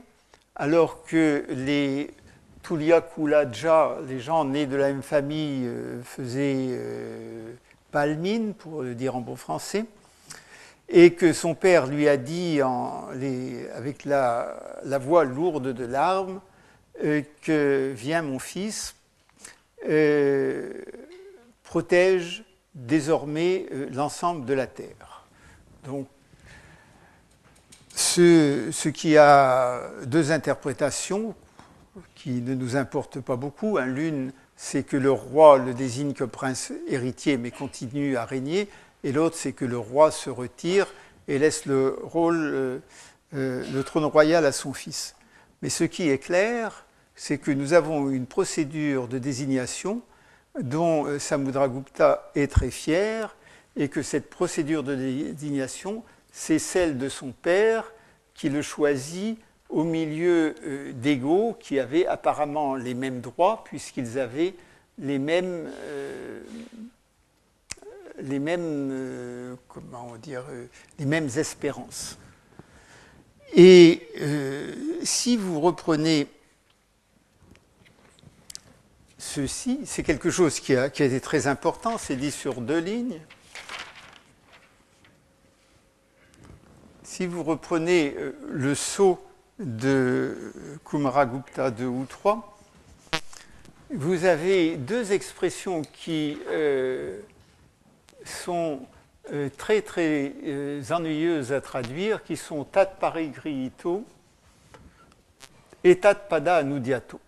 alors que les Tuliakulaja, les gens nés de la même famille, euh, faisaient euh, palmine, pour le dire en bon français et que son père lui a dit avec la, voix lourde de larmes euh, que viens mon fils, euh, protège désormais l'ensemble de la terre. Ce, qui a deux interprétations qui ne nous importent pas beaucoup. L'une, c'est que le roi le désigne comme prince héritier mais continue à régner et l'autre, c'est que le roi se retire et laisse le, rôle, euh, euh, le trône royal à son fils. Mais ce qui est clair, c'est que nous avons une procédure de désignation dont euh, Samudragupta est très fier, et que cette procédure de désignation, c'est celle de son père qui le choisit au milieu d'égaux qui avaient apparemment les mêmes droits puisqu'ils avaient les mêmes mêmes, euh, comment dire, euh, les mêmes espérances. Et euh, si vous reprenez ceci, c'est quelque chose qui a, été très important, c'est dit sur deux lignes. Si vous reprenez le saut de Kumaragupta 2 ou 3, vous avez deux expressions qui sont euh, très très euh, ennuyeuses à traduire, qui sont tat parigrito et tat pada anudiato.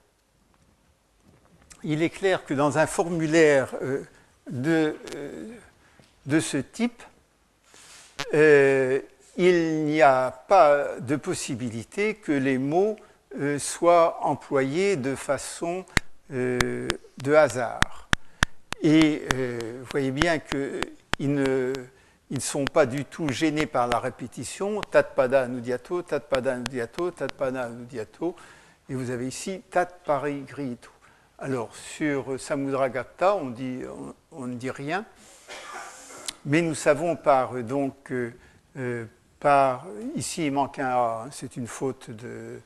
Il est clair que dans un formulaire euh, de, ce type, il n'y a pas de possibilité que les mots soient employés de façon de hasard. Et euh, vous voyez bien qu'ils ne, sont pas du tout gênés par la répétition. Tatpada anudiato, tatpada anudiato, tatpada anudiato. Et vous avez ici tat parigrito. Alors sur Samudragapta, on, on, ne dit rien. Mais nous savons par donc euh, euh, par ici il manque un A, hein. c'est une faute de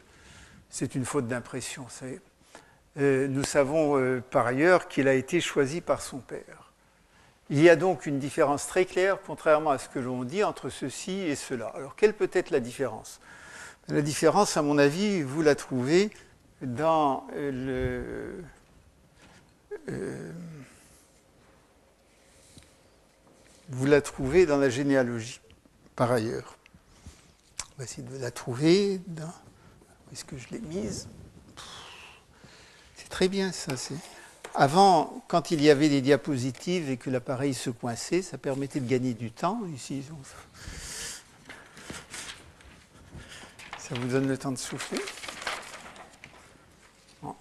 c'est une faute d'impression. Euh, nous savons euh, par ailleurs qu'il a été choisi par son père. Il y a donc une différence très claire, contrairement à ce que l'on dit, entre ceci et cela. Alors, quelle peut être la différence? La différence, à mon avis, vous la trouvez dans euh, vous la trouvez dans la généalogie, par ailleurs. On va essayer de la trouver. Où est-ce que je l'ai mise? C'est très bien ça. Avant, quand il y avait des diapositives et que l'appareil se coinçait, ça permettait de gagner du temps. Ici, ça vous donne le temps de souffler.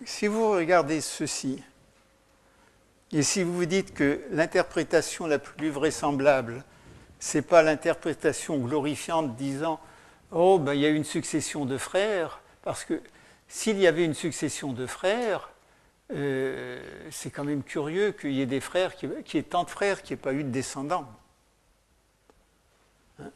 Si vous regardez ceci, et si vous vous dites que l'interprétation la plus vraisemblable, ce n'est pas l'interprétation glorifiante disant Oh, ben, il y a une succession de frères, parce que s'il y avait une succession de frères, euh, c'est quand même curieux qu'il y ait des frères, qu'il ait tant de frères qui n'aient pas eu de descendants. Hein?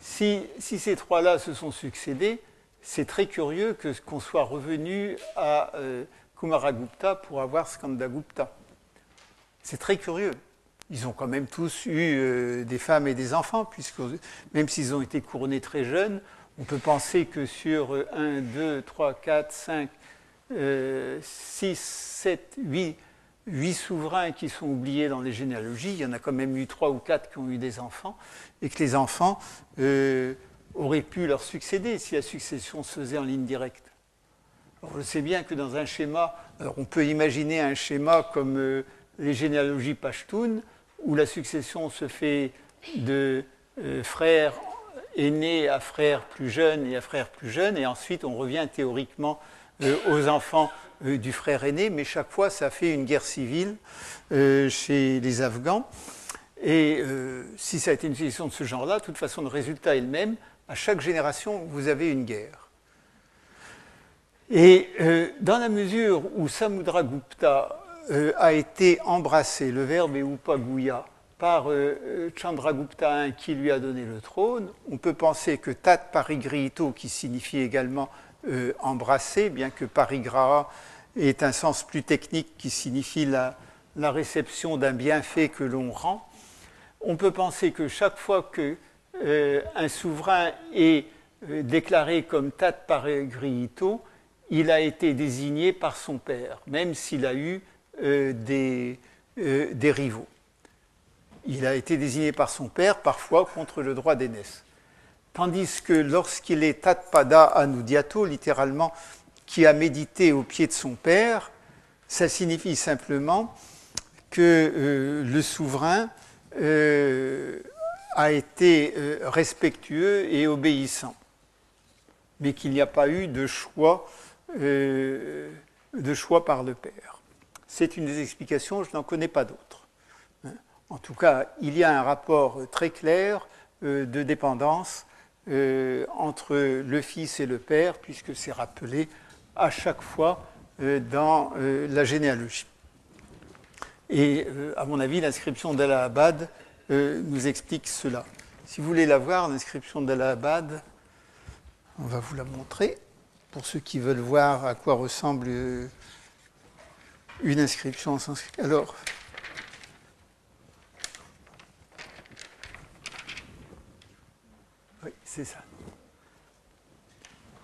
si, ces trois-là se sont succédés, c'est très curieux qu'on soit revenu à euh, Kumaragupta pour avoir Skandagupta. C'est très curieux. Ils ont quand même tous eu euh, des femmes et des enfants, puisque même s'ils ont été couronnés très jeunes, on peut penser que sur 1, 2, 3, 4, 5, 6, 7, 8, 8 souverains qui sont oubliés dans les généalogies, il y en a quand même eu 3 ou 4 qui ont eu des enfants, et que les enfants euh, auraient pu leur succéder si la succession se faisait en ligne directe. Alors, je sais bien que dans un schéma, alors on peut imaginer un schéma comme euh, les généalogies pashtunes, où la succession se fait de euh, frères aînés à frères plus jeunes et à frères plus jeunes, et ensuite on revient théoriquement euh, aux enfants euh, du frère aîné, mais chaque fois ça fait une guerre civile chez les Afghans. Et si ça a été une succession de ce genre-là, de toute façon le résultat est le même. À chaque génération, vous avez une guerre. Et dans la mesure où Samudragupta euh, a été embrassé, le verbe est Upaguya, par euh, euh, Chandragupta I qui lui a donné le trône. On peut penser que Tat Parigrihito, qui signifie également embrasser, bien que Parigraha est un sens plus technique qui signifie la, la réception d'un bienfait que l'on rend, on peut penser que chaque fois qu'un souverain est déclaré comme Tat Parigrihito, il a été désigné par son père, même s'il a eu des, euh, des, rivaux. Il a été désigné par son père, parfois contre le droit d'aînesse. Tandis que lorsqu'il est tatpada anudiato, littéralement, qui a médité au pied de son père, ça signifie simplement que euh, le souverain a été respectueux et obéissant, mais qu'il n'y a pas eu de choix par le père. C'est une des explications, je n'en connais pas d'autres. En tout cas, il y a un rapport très clair euh, de dépendance euh, entre le fils et le père, puisque c'est rappelé à chaque fois euh, dans la généalogie. Et à mon avis, l'inscription d'Allahabad nous explique cela. Si vous voulez la voir, l'inscription d'Allahabad, on va vous la montrer pour ceux qui veulent voir à quoi ressemble une inscription en. Alors, oui, c'est ça.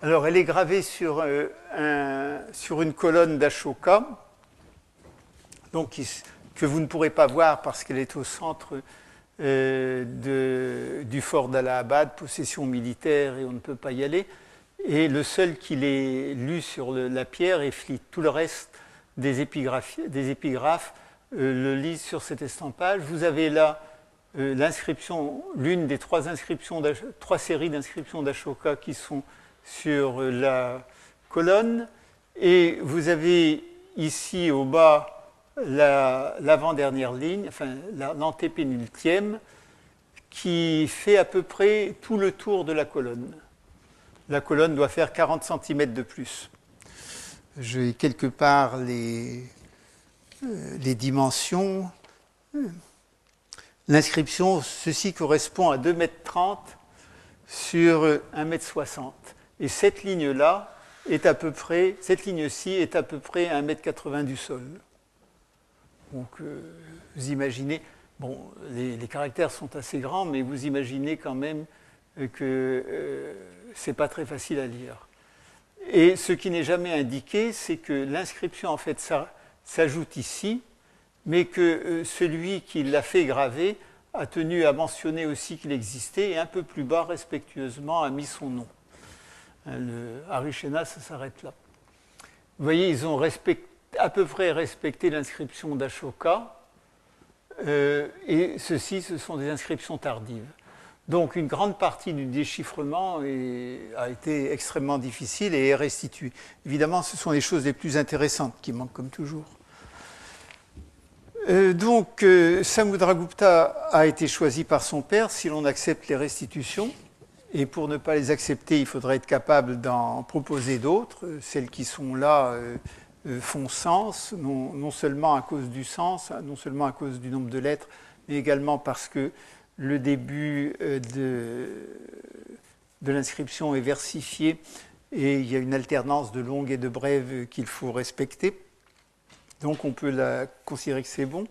Alors, elle est gravée sur, euh, une colonne d'Ashoka, donc que vous ne pourrez pas voir parce qu'elle est au centre euh, du fort d'Allahabad, possession militaire, et on ne peut pas y aller. Et le seul qui l'ait lu sur la pierre est Fleet. Tout le reste des, épigraphes euh, le lisent sur cet estampage. Vous avez là euh, l'inscription, l'une des trois, inscriptions trois séries d'inscriptions d'Ashoka qui sont sur euh, la colonne. Et vous avez ici au bas l'avant-dernière ligne, enfin l'antépénultième, qui fait à peu près tout le tour de la colonne. La colonne doit faire 40 cm de plus j'ai quelque part les, euh, les dimensions. L'inscription, ceci correspond à 2,30 m sur 1,60 m. Et cette ligne-là est à peu près, cette ligne-ci est à peu près 1,80 m du sol. Donc, euh, vous imaginez, bon, les, caractères sont assez grands, mais vous imaginez quand même que euh, ce n'est pas très facile à lire. Et ce qui n'est jamais indiqué, c'est que l'inscription en fait s'ajoute ici, mais que euh, celui qui l'a fait graver a tenu à mentionner aussi qu'il existait et un peu plus bas, respectueusement, a mis son nom. Hein, le Harishena, ça s'arrête là. Vous voyez, ils ont à peu près respecté l'inscription d'Ashoka, euh, et ceci, ce sont des inscriptions tardives. Donc une grande partie du déchiffrement a été extrêmement difficile et est restituée. Évidemment, ce sont les choses les plus intéressantes qui manquent comme toujours. Euh, donc euh, Samudragupta a été choisi par son père si l'on accepte les restitutions. Et pour ne pas les accepter, il faudrait être capable d'en proposer d'autres. Celles qui sont là euh, font sens, non, seulement à cause du sens, non seulement à cause du nombre de lettres, mais également parce que le début euh, de, l'inscription est versifié et il y a une alternance de longues et de brèves qu'il faut respecter. Donc on peut la considérer que c'est bon.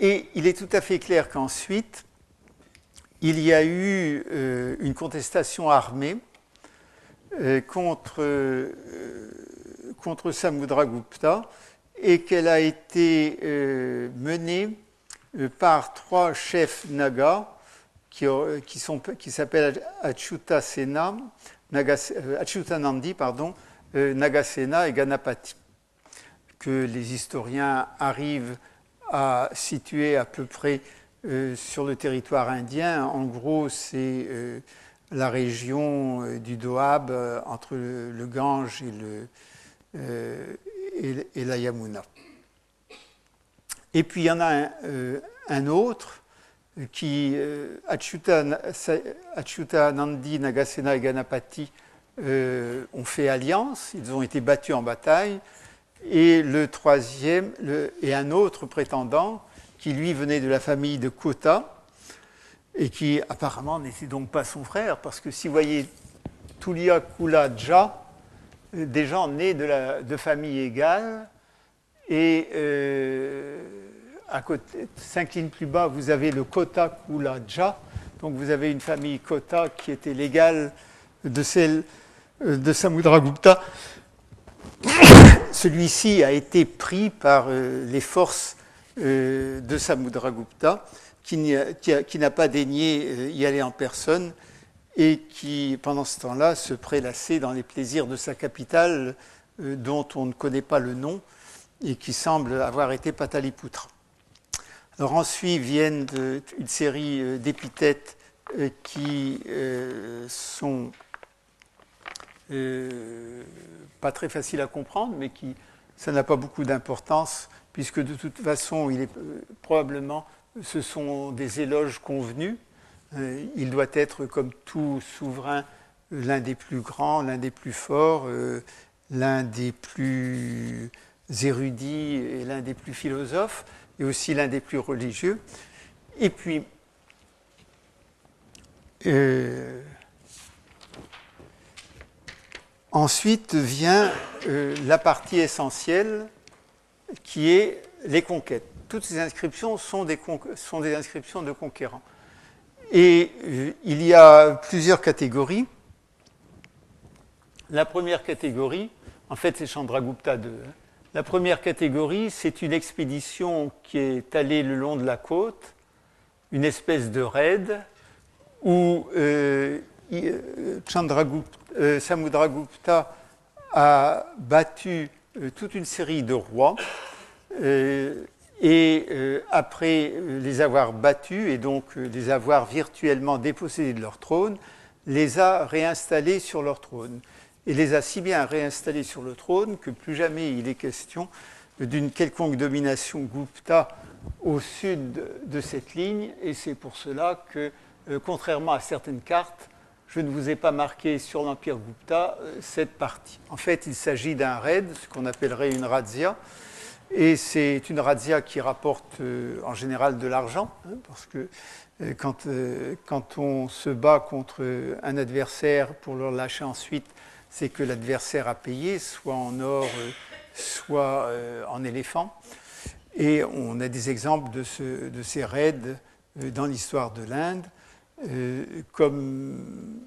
Et il est tout à fait clair qu'ensuite, il y a eu euh, une contestation armée euh, contre, contre Samudragupta et qu'elle a été menée euh, par trois chefs nagas qui, euh, qui, s'appellent Achyutasena, euh, Achyutanandi, pardon, Nagasena et Ganapati, que les historiens arrivent à situer à peu près sur le territoire indien. En gros, c'est la région du Doab entre le, Gange et, et la Yamuna. Et puis il y en a un, euh, autre qui, euh, Nandi, Nagasena et Ganapati, euh, ont fait alliance, ils ont été battus en bataille. Et le troisième, et un autre prétendant, qui lui venait de la famille de Kota, et qui apparemment n'était donc pas son frère, parce que si vous voyez Tulia Kula Dja, des gens nés de, la, de familles égales, et euh, à côté, cinq lignes plus bas, vous avez le Kota Kulaja. Donc vous avez une famille Kota qui était l'égale de celle euh, de Samudragupta. (coughs) Celui-ci a été pris par euh, les forces de Samudragupta, qui n'a pas daigné y aller en personne et qui, pendant ce temps-là, se prélassait dans les plaisirs de sa capitale, dont on ne connaît pas le nom, et qui semble avoir été Pataliputra. Alors ensuite viennent une série euh, d'épithètes euh, qui euh, sont pas très faciles à comprendre, mais qui ça n'a pas beaucoup d'importance, puisque de toute façon, probablement, ce sont des éloges convenus. il doit être, comme tout souverain, l'un des plus grands, l'un des plus forts, l'un des plus érudits et l'un des plus philosophes, et aussi l'un des plus religieux. Et puis, euh, ensuite vient euh, la partie essentielle qui est les conquêtes. Toutes ces inscriptions sont des, sont des inscriptions de conquérants. Et euh, il y a plusieurs catégories. La première catégorie, en fait, c'est Chandragupta II. La première catégorie, c'est une expédition qui est allée le long de la côte, une espèce de raid où euh, euh, euh, Samudragupta a battu toute une série de rois et après les avoir battus et donc les avoir virtuellement dépossédés de leur trône, les a réinstallés sur leur trône et les a si bien réinstallés sur le trône que plus jamais il est question d'une quelconque domination Gupta au sud de cette ligne, et c'est pour cela que, euh, contrairement à certaines cartes, je ne vous ai pas marqué sur l'Empire Gupta euh, cette partie. En fait, il s'agit d'un raid, ce qu'on appellerait une razzia, et c'est une razzia qui rapporte euh, en général de l'argent, hein, parce que quand, quand, on se bat contre un adversaire pour le lâcher ensuite c'est que l'adversaire a payé, soit en or, euh, soit euh, en éléphant. Et on a des exemples de, ces raids euh, dans l'histoire de l'Inde, comme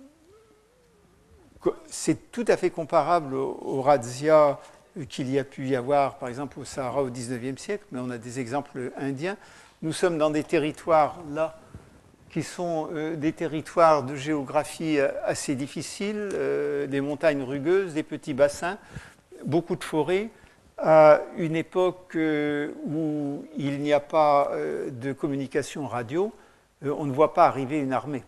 c'est tout à fait comparable aux razzias qu'il y a pu y avoir, par exemple, au Sahara au XIXe siècle, mais on a des exemples indiens. nous sommes dans des territoires là qui sont des territoires de géographie assez difficiles, des montagnes rugueuses, des petits bassins, beaucoup de forêts, à une époque où il n'y a pas de communication radio, on ne voit pas arriver une armée.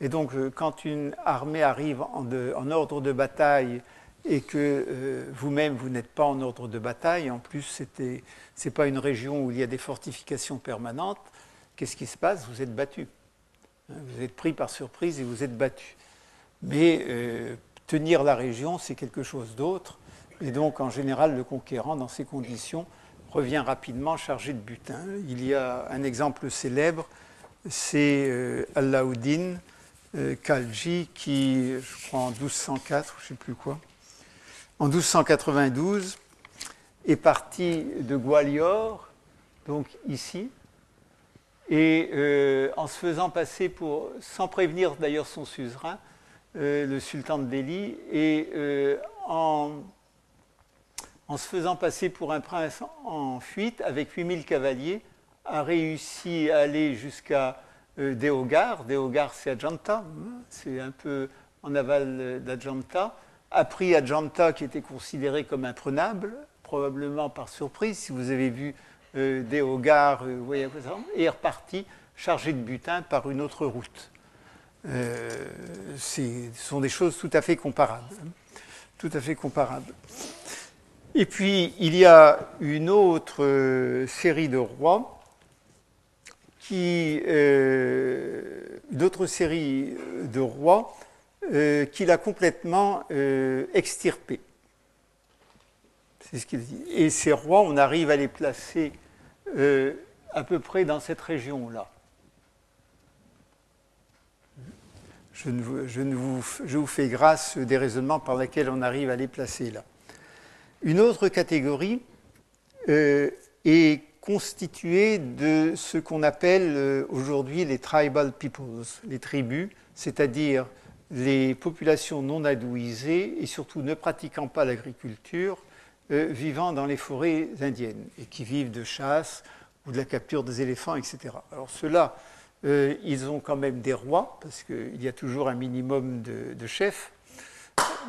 Et donc, quand une armée arrive en ordre de bataille et que euh, vous-même, vous, n'êtes pas en ordre de bataille, en plus, ce n'est pas une région où il y a des fortifications permanentes, qu'est-ce qui se passe? Vous êtes battu. Vous êtes pris par surprise et vous êtes battu. Mais euh, tenir la région, c'est quelque chose d'autre. Et donc, en général, le conquérant, dans ces conditions, revient rapidement chargé de butin. Il y a un exemple célèbre, c'est euh, Allaouddin Khalji, qui, je crois en 1204, je ne sais plus quoi, en 1292, est parti de Gwalior, donc ici, et euh, en se faisant passer pour, sans prévenir d'ailleurs son suzerain, euh, le sultan de Delhi, et euh, en, en, se faisant passer pour un prince en fuite avec 8000 cavaliers, a réussi à aller jusqu'à Deogar. Deogar, c'est Ajanta, c'est un peu en aval d'Ajanta a pris Ajanta, qui était considéré comme imprenable, probablement par surprise, si vous avez vu euh, des hogars, euh, et est reparti chargé de butin par une autre route. Euh, ce sont des choses tout à fait comparables. Hein. tout à fait comparables. Et puis, il y a une autre euh, série de rois, qui, une autre série de rois qu'il a complètement extirpé. C'est ce qu'il dit. Et ces rois, on arrive à les placer euh, à peu près dans cette région-là. Je, je vous fais grâce des raisonnements par lesquels on arrive à les placer là. Une autre catégorie est constituée de ce qu'on appelle aujourd'hui les tribal peoples, les tribus, c'est-à-dire les populations non adouisées et surtout ne pratiquant pas l'agriculture, euh, vivant dans les forêts indiennes et qui vivent de chasse ou de la capture des éléphants, etc. Alors ceux-là, euh, ils ont quand même des rois, parce qu'il y a toujours un minimum de, chefs,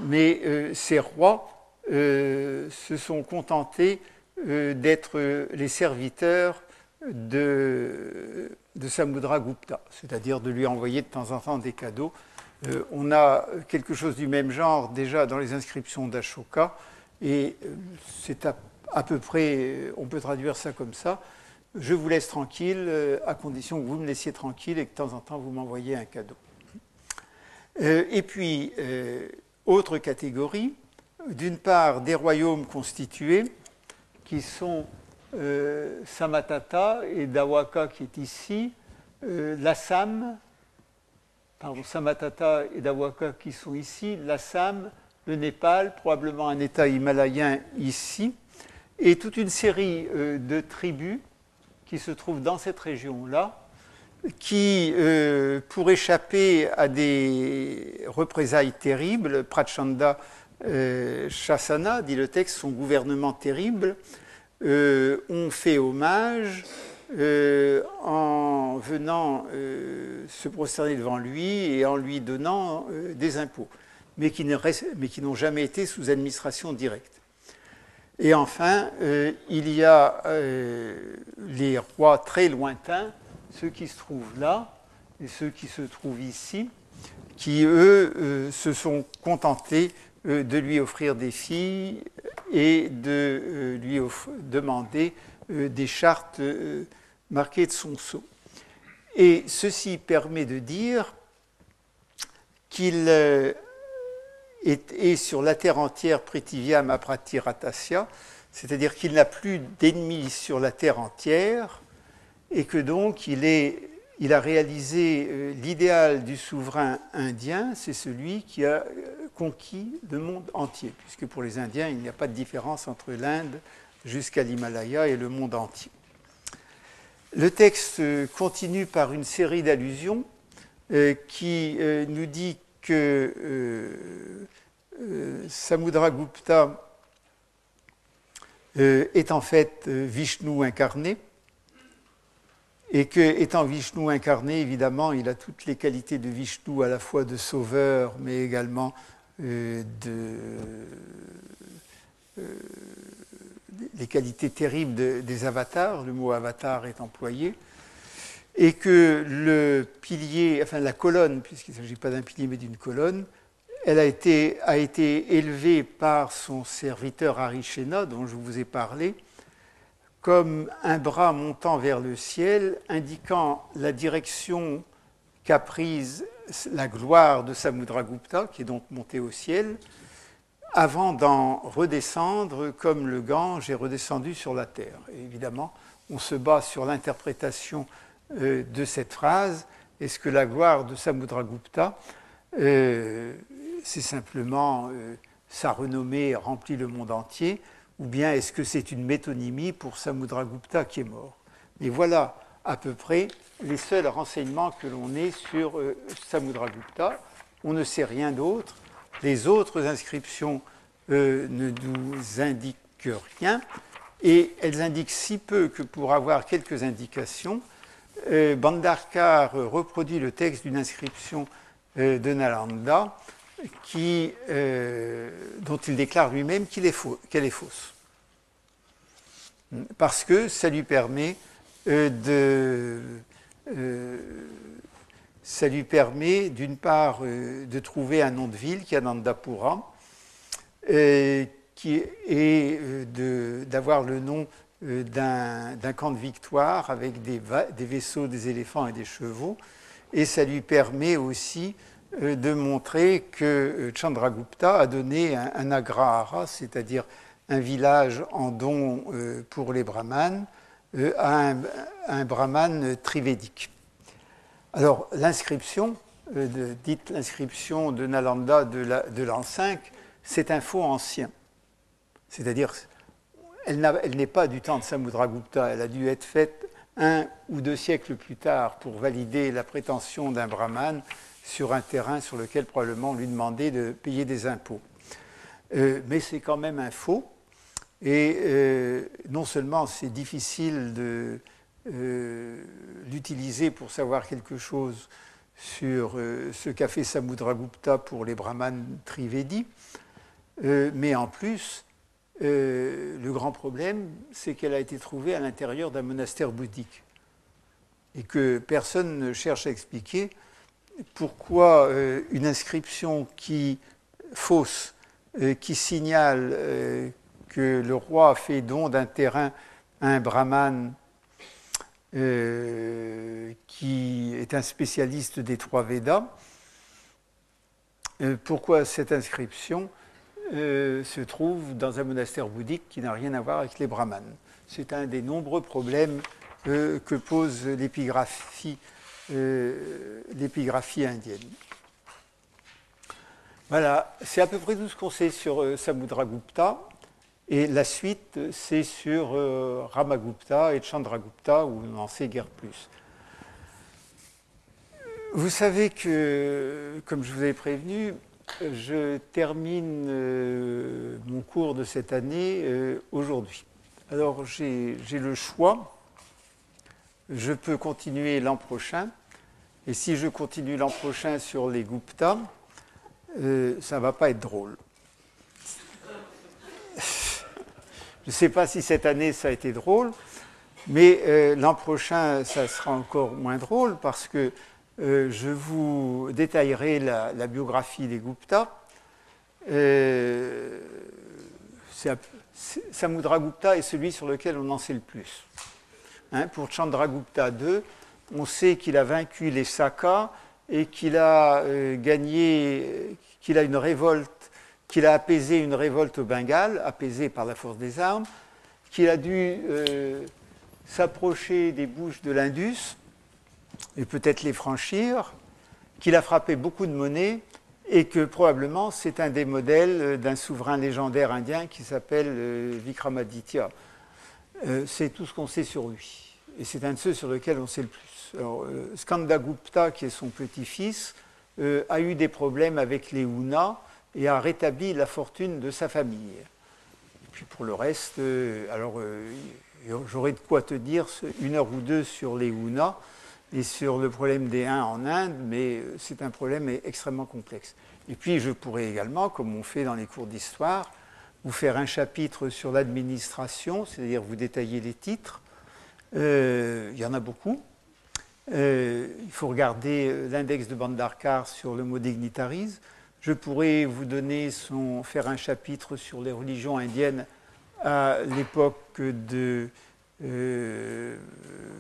mais euh, ces rois se sont contentés d'être les serviteurs de, de Samudra Gupta, c'est-à-dire de lui envoyer de temps en temps des cadeaux on a quelque chose du même genre déjà dans les inscriptions d'Ashoka, et euh, c'est à, peu près, on peut traduire ça comme ça. Je vous laisse tranquille, euh, à condition que vous me laissiez tranquille et que de temps en temps vous m'envoyiez un cadeau. et puis, autre catégorie, d'une part des royaumes constitués, qui sont Samatata et Dawaka qui est ici, l'Assam, pardon, Samatata et Dawaka qui sont ici, l'Assam, le Népal, probablement un État himalayen ici, et toute une série euh, de tribus qui se trouvent dans cette région-là, qui, euh, pour échapper à des représailles terribles, Prachanda euh, dit le texte, son gouvernement terrible, ont fait hommage euh, en venant euh, se prosterner devant lui et en lui donnant euh, des impôts, mais qui, n'ont jamais été sous administration directe. Et enfin, il y a les rois très lointains, ceux qui se trouvent là et ceux qui se trouvent ici, qui, eux, se sont contentés de lui offrir des filles et de lui demander des chartes marqué de son sceau. Et ceci permet de dire qu'il est, sur la terre entière Pritiviam Aprati-Ratasya, c'est-à-dire qu'il n'a plus d'ennemis sur la terre entière, et que donc il, a réalisé euh, l'idéal du souverain indien, c'est celui qui a euh, conquis le monde entier, puisque pour les Indiens, il n'y a pas de différence entre l'Inde jusqu'à l'Himalaya et le monde entier. Le texte continue par une série d'allusions euh, qui nous dit que euh, Samudragupta est en fait Vishnu incarné. Et que, étant Vishnu incarné, évidemment, il a toutes les qualités de Vishnu, à la fois de sauveur, mais également euh, de, euh, les qualités terribles des avatars, le mot avatar est employé, et que le pilier, enfin la colonne, puisqu'il ne s'agit pas d'un pilier mais d'une colonne, elle a été, a été élevée par son serviteur Arishena, dont je vous ai parlé, comme un bras montant vers le ciel, indiquant la direction qu'a prise la gloire de Samudragupta, qui est donc monté au ciel, avant d'en redescendre comme le Gange est redescendu sur la terre. évidemment, on se bat sur l'interprétation euh, de cette phrase. Est-ce que la gloire de Samudragupta, euh, c'est simplement euh, sa renommée remplit le monde entier, ou bien est-ce que c'est une métonymie pour Samudragupta qui est mort? Mais voilà à peu près les seuls renseignements que l'on ait sur Samudragupta. On ne sait rien d'autre. Les autres inscriptions ne nous indiquent rien, et elles indiquent si peu que pour avoir quelques indications, Bandarkar reproduit le texte d'une inscription de Nalanda euh, dont il déclare lui-même qu'elle est, fausse. Parce que ça lui permet euh. Euh, d'une part de trouver un nom de ville qui est Nandapura, qui et d'avoir le nom d'un camp de victoire avec des, vaisseaux, des éléphants et des chevaux. Et ça lui permet aussi euh, de montrer que euh, Chandragupta a donné un, agrahara, c'est-à-dire un village en don euh, pour les brahmanes, à un, brahman trivédique. Alors l'inscription, dite l'inscription de Nalanda de l'an 5, c'est un faux ancien. C'est-à-dire, elle n'est pas du temps de Samudragupta, elle a dû être faite un ou deux siècles plus tard pour valider la prétention d'un brahman sur un terrain sur lequel probablement on lui demandait de payer des impôts. Euh, mais c'est quand même un faux. Et euh, non seulement c'est difficile de euh, l'utiliser pour savoir quelque chose sur ce qu'a fait Samudragupta pour les brahmanes Trivedi, mais en plus, le grand problème, c'est qu'elle a été trouvée à l'intérieur d'un monastère bouddhique. Et que personne ne cherche à expliquer pourquoi euh, une inscription qui fausse, euh, qui signale euh, que le roi a fait don d'un terrain à un brahman qui est un spécialiste des trois Védas, pourquoi cette inscription se trouve dans un monastère bouddhique qui n'a rien à voir avec les brahmanes. C'est un des nombreux problèmes que pose l'épigraphie euh, l'épigraphie indienne. Voilà, c'est à peu près tout ce qu'on sait sur euh, Samudragupta. Et la suite, c'est sur euh, Ramagupta et Chandragupta, où on n'en sait guère plus. Vous savez que, comme je vous avais prévenu, je termine mon cours de cette année aujourd'hui. Alors j'ai le choix. Je peux continuer l'an prochain et si je continue l'an prochain sur les Gupta, euh, ça ne va pas être drôle. (laughs) Je ne sais pas si cette année ça a été drôle, mais euh, l'an prochain ça sera encore moins drôle parce que euh, je vous détaillerai la, biographie des Gupta. Samudragupta est celui sur lequel on en sait le plus. Hein, pour Chandragupta II, on sait qu'il a vaincu les Sakas et qu'il a euh, gagné, qu'il a une révolte, qu'il a apaisé une révolte au Bengale, apaisée par la force des armes, qu'il a dû euh, s'approcher des bouches de l'Indus et peut-être les franchir, qu'il a frappé beaucoup de monnaie et que probablement c'est un des modèles d'un souverain légendaire indien qui s'appelle euh, Vikramaditya. c'est tout ce qu'on sait sur lui. Et c'est un de ceux sur lesquels on sait le plus. Euh, Skandagupta, qui est son petit-fils, euh, a eu des problèmes avec les Hunas et a rétabli la fortune de sa famille. Et puis pour le reste, euh, alors J'aurais de quoi te dire une heure ou deux sur les Huna et sur le problème des 1 en Inde, mais c'est un problème extrêmement complexe. Et puis je pourrais également, comme on fait dans les cours d'histoire, vous faire un chapitre sur l'administration, c'est-à-dire vous détailler les titres. Euh, il y en a beaucoup. Euh, il faut regarder l'index de Bandarkar sur le mot dignitaries. Je pourrais vous donner son, faire un chapitre sur les religions indiennes à l'époque de, euh,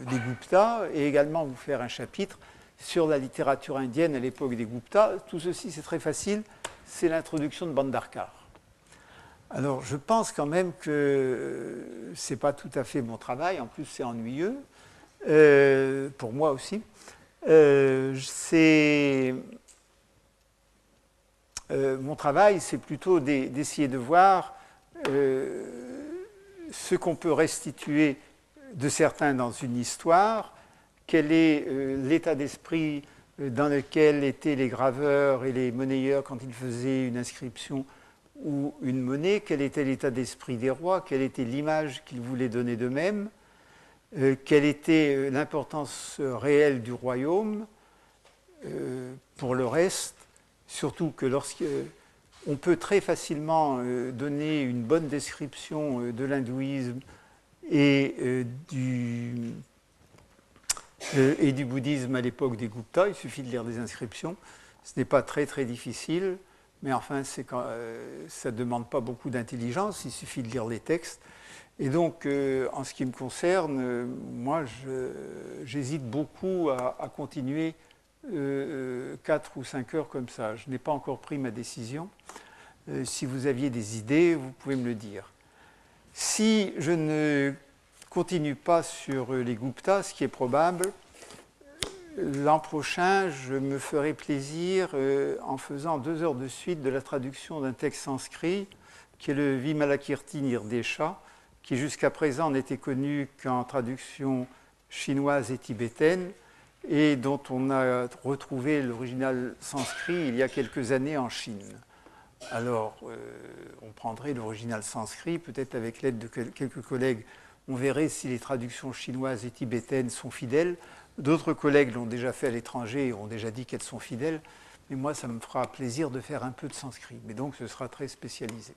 des Gupta et également vous faire un chapitre sur la littérature indienne à l'époque des Gupta. Tout ceci, c'est très facile, c'est l'introduction de Bandarkar. Alors, je pense quand même que ce n'est pas tout à fait mon travail, en plus, c'est ennuyeux, euh, pour moi aussi. Euh, euh, mon travail, c'est plutôt d'essayer de voir ce qu'on peut restituer de certains dans une histoire, quel est l'état d'esprit dans lequel étaient les graveurs et les monnayeurs quand ils faisaient une inscription ou une monnaie, quel était l'état d'esprit des rois, quelle était l'image qu'ils voulaient donner d'eux-mêmes, euh, quelle était euh, l'importance réelle du royaume euh, pour le reste, surtout que lorsqu'on peut très facilement donner une bonne description de l'hindouisme et, du, et du bouddhisme à l'époque des Gupta, il suffit de lire des inscriptions, ce n'est pas très très difficile. Mais enfin, euh, ça ne demande pas beaucoup d'intelligence, il suffit de lire les textes. Et donc, euh, en ce qui me concerne, euh, moi, j'hésite beaucoup à, continuer 4 ou 5 heures comme ça. Je n'ai pas encore pris ma décision. si vous aviez des idées, vous pouvez me le dire. Si je ne continue pas sur les Gupta, ce qui est probable, L'an prochain, je me ferai plaisir euh, en faisant deux heures de suite de la traduction d'un texte sanskrit qui est le Vimalakirti Nirdesha, qui jusqu'à présent n'était connu qu'en traduction chinoise et tibétaine, et dont on a retrouvé l'original sanskrit il y a quelques années en Chine. Alors, euh, on prendrait l'original sanskrit, peut-être avec l'aide de quelques collègues, on verrait si les traductions chinoises et tibétaines sont fidèles. D'autres collègues l'ont déjà fait à l'étranger et ont déjà dit qu'elles sont fidèles. Mais moi, ça me fera plaisir de faire un peu de sanskrit. Mais donc, ce sera très spécialisé.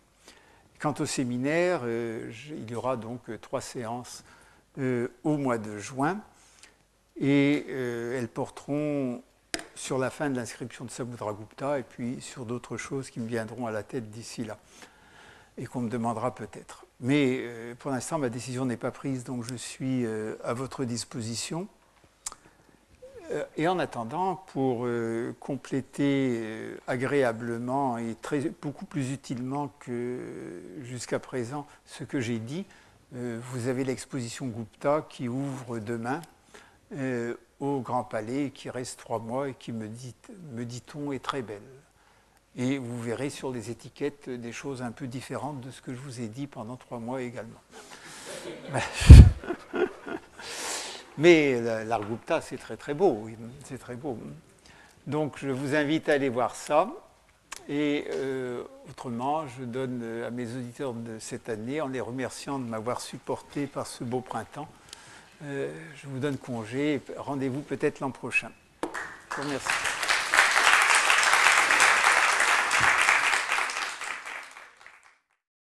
Quant au séminaire, euh, il y aura donc euh, trois séances au mois de juin. Et elles porteront sur la fin de l'inscription de Samudragupta et puis sur d'autres choses qui me viendront à la tête d'ici là et qu'on me demandera peut-être. Mais pour l'instant, ma décision n'est pas prise, donc je suis à votre disposition. Euh, et en attendant, pour euh, compléter euh, agréablement et beaucoup plus utilement que jusqu'à présent ce que j'ai dit, vous avez l'exposition Gupta qui ouvre demain au Grand Palais, qui reste trois mois et qui, me dit-on, est très belle. Et vous verrez sur les étiquettes des choses un peu différentes de ce que je vous ai dit pendant trois mois également. (laughs) Mais l'Argupta, c'est très très beau, c'est très beau. Donc je vous invite à aller voir ça. Et euh, autrement, je donne à mes auditeurs de cette année, en les remerciant de m'avoir supporté par ce beau printemps, je vous donne congé. Rendez-vous peut-être l'an prochain. Je.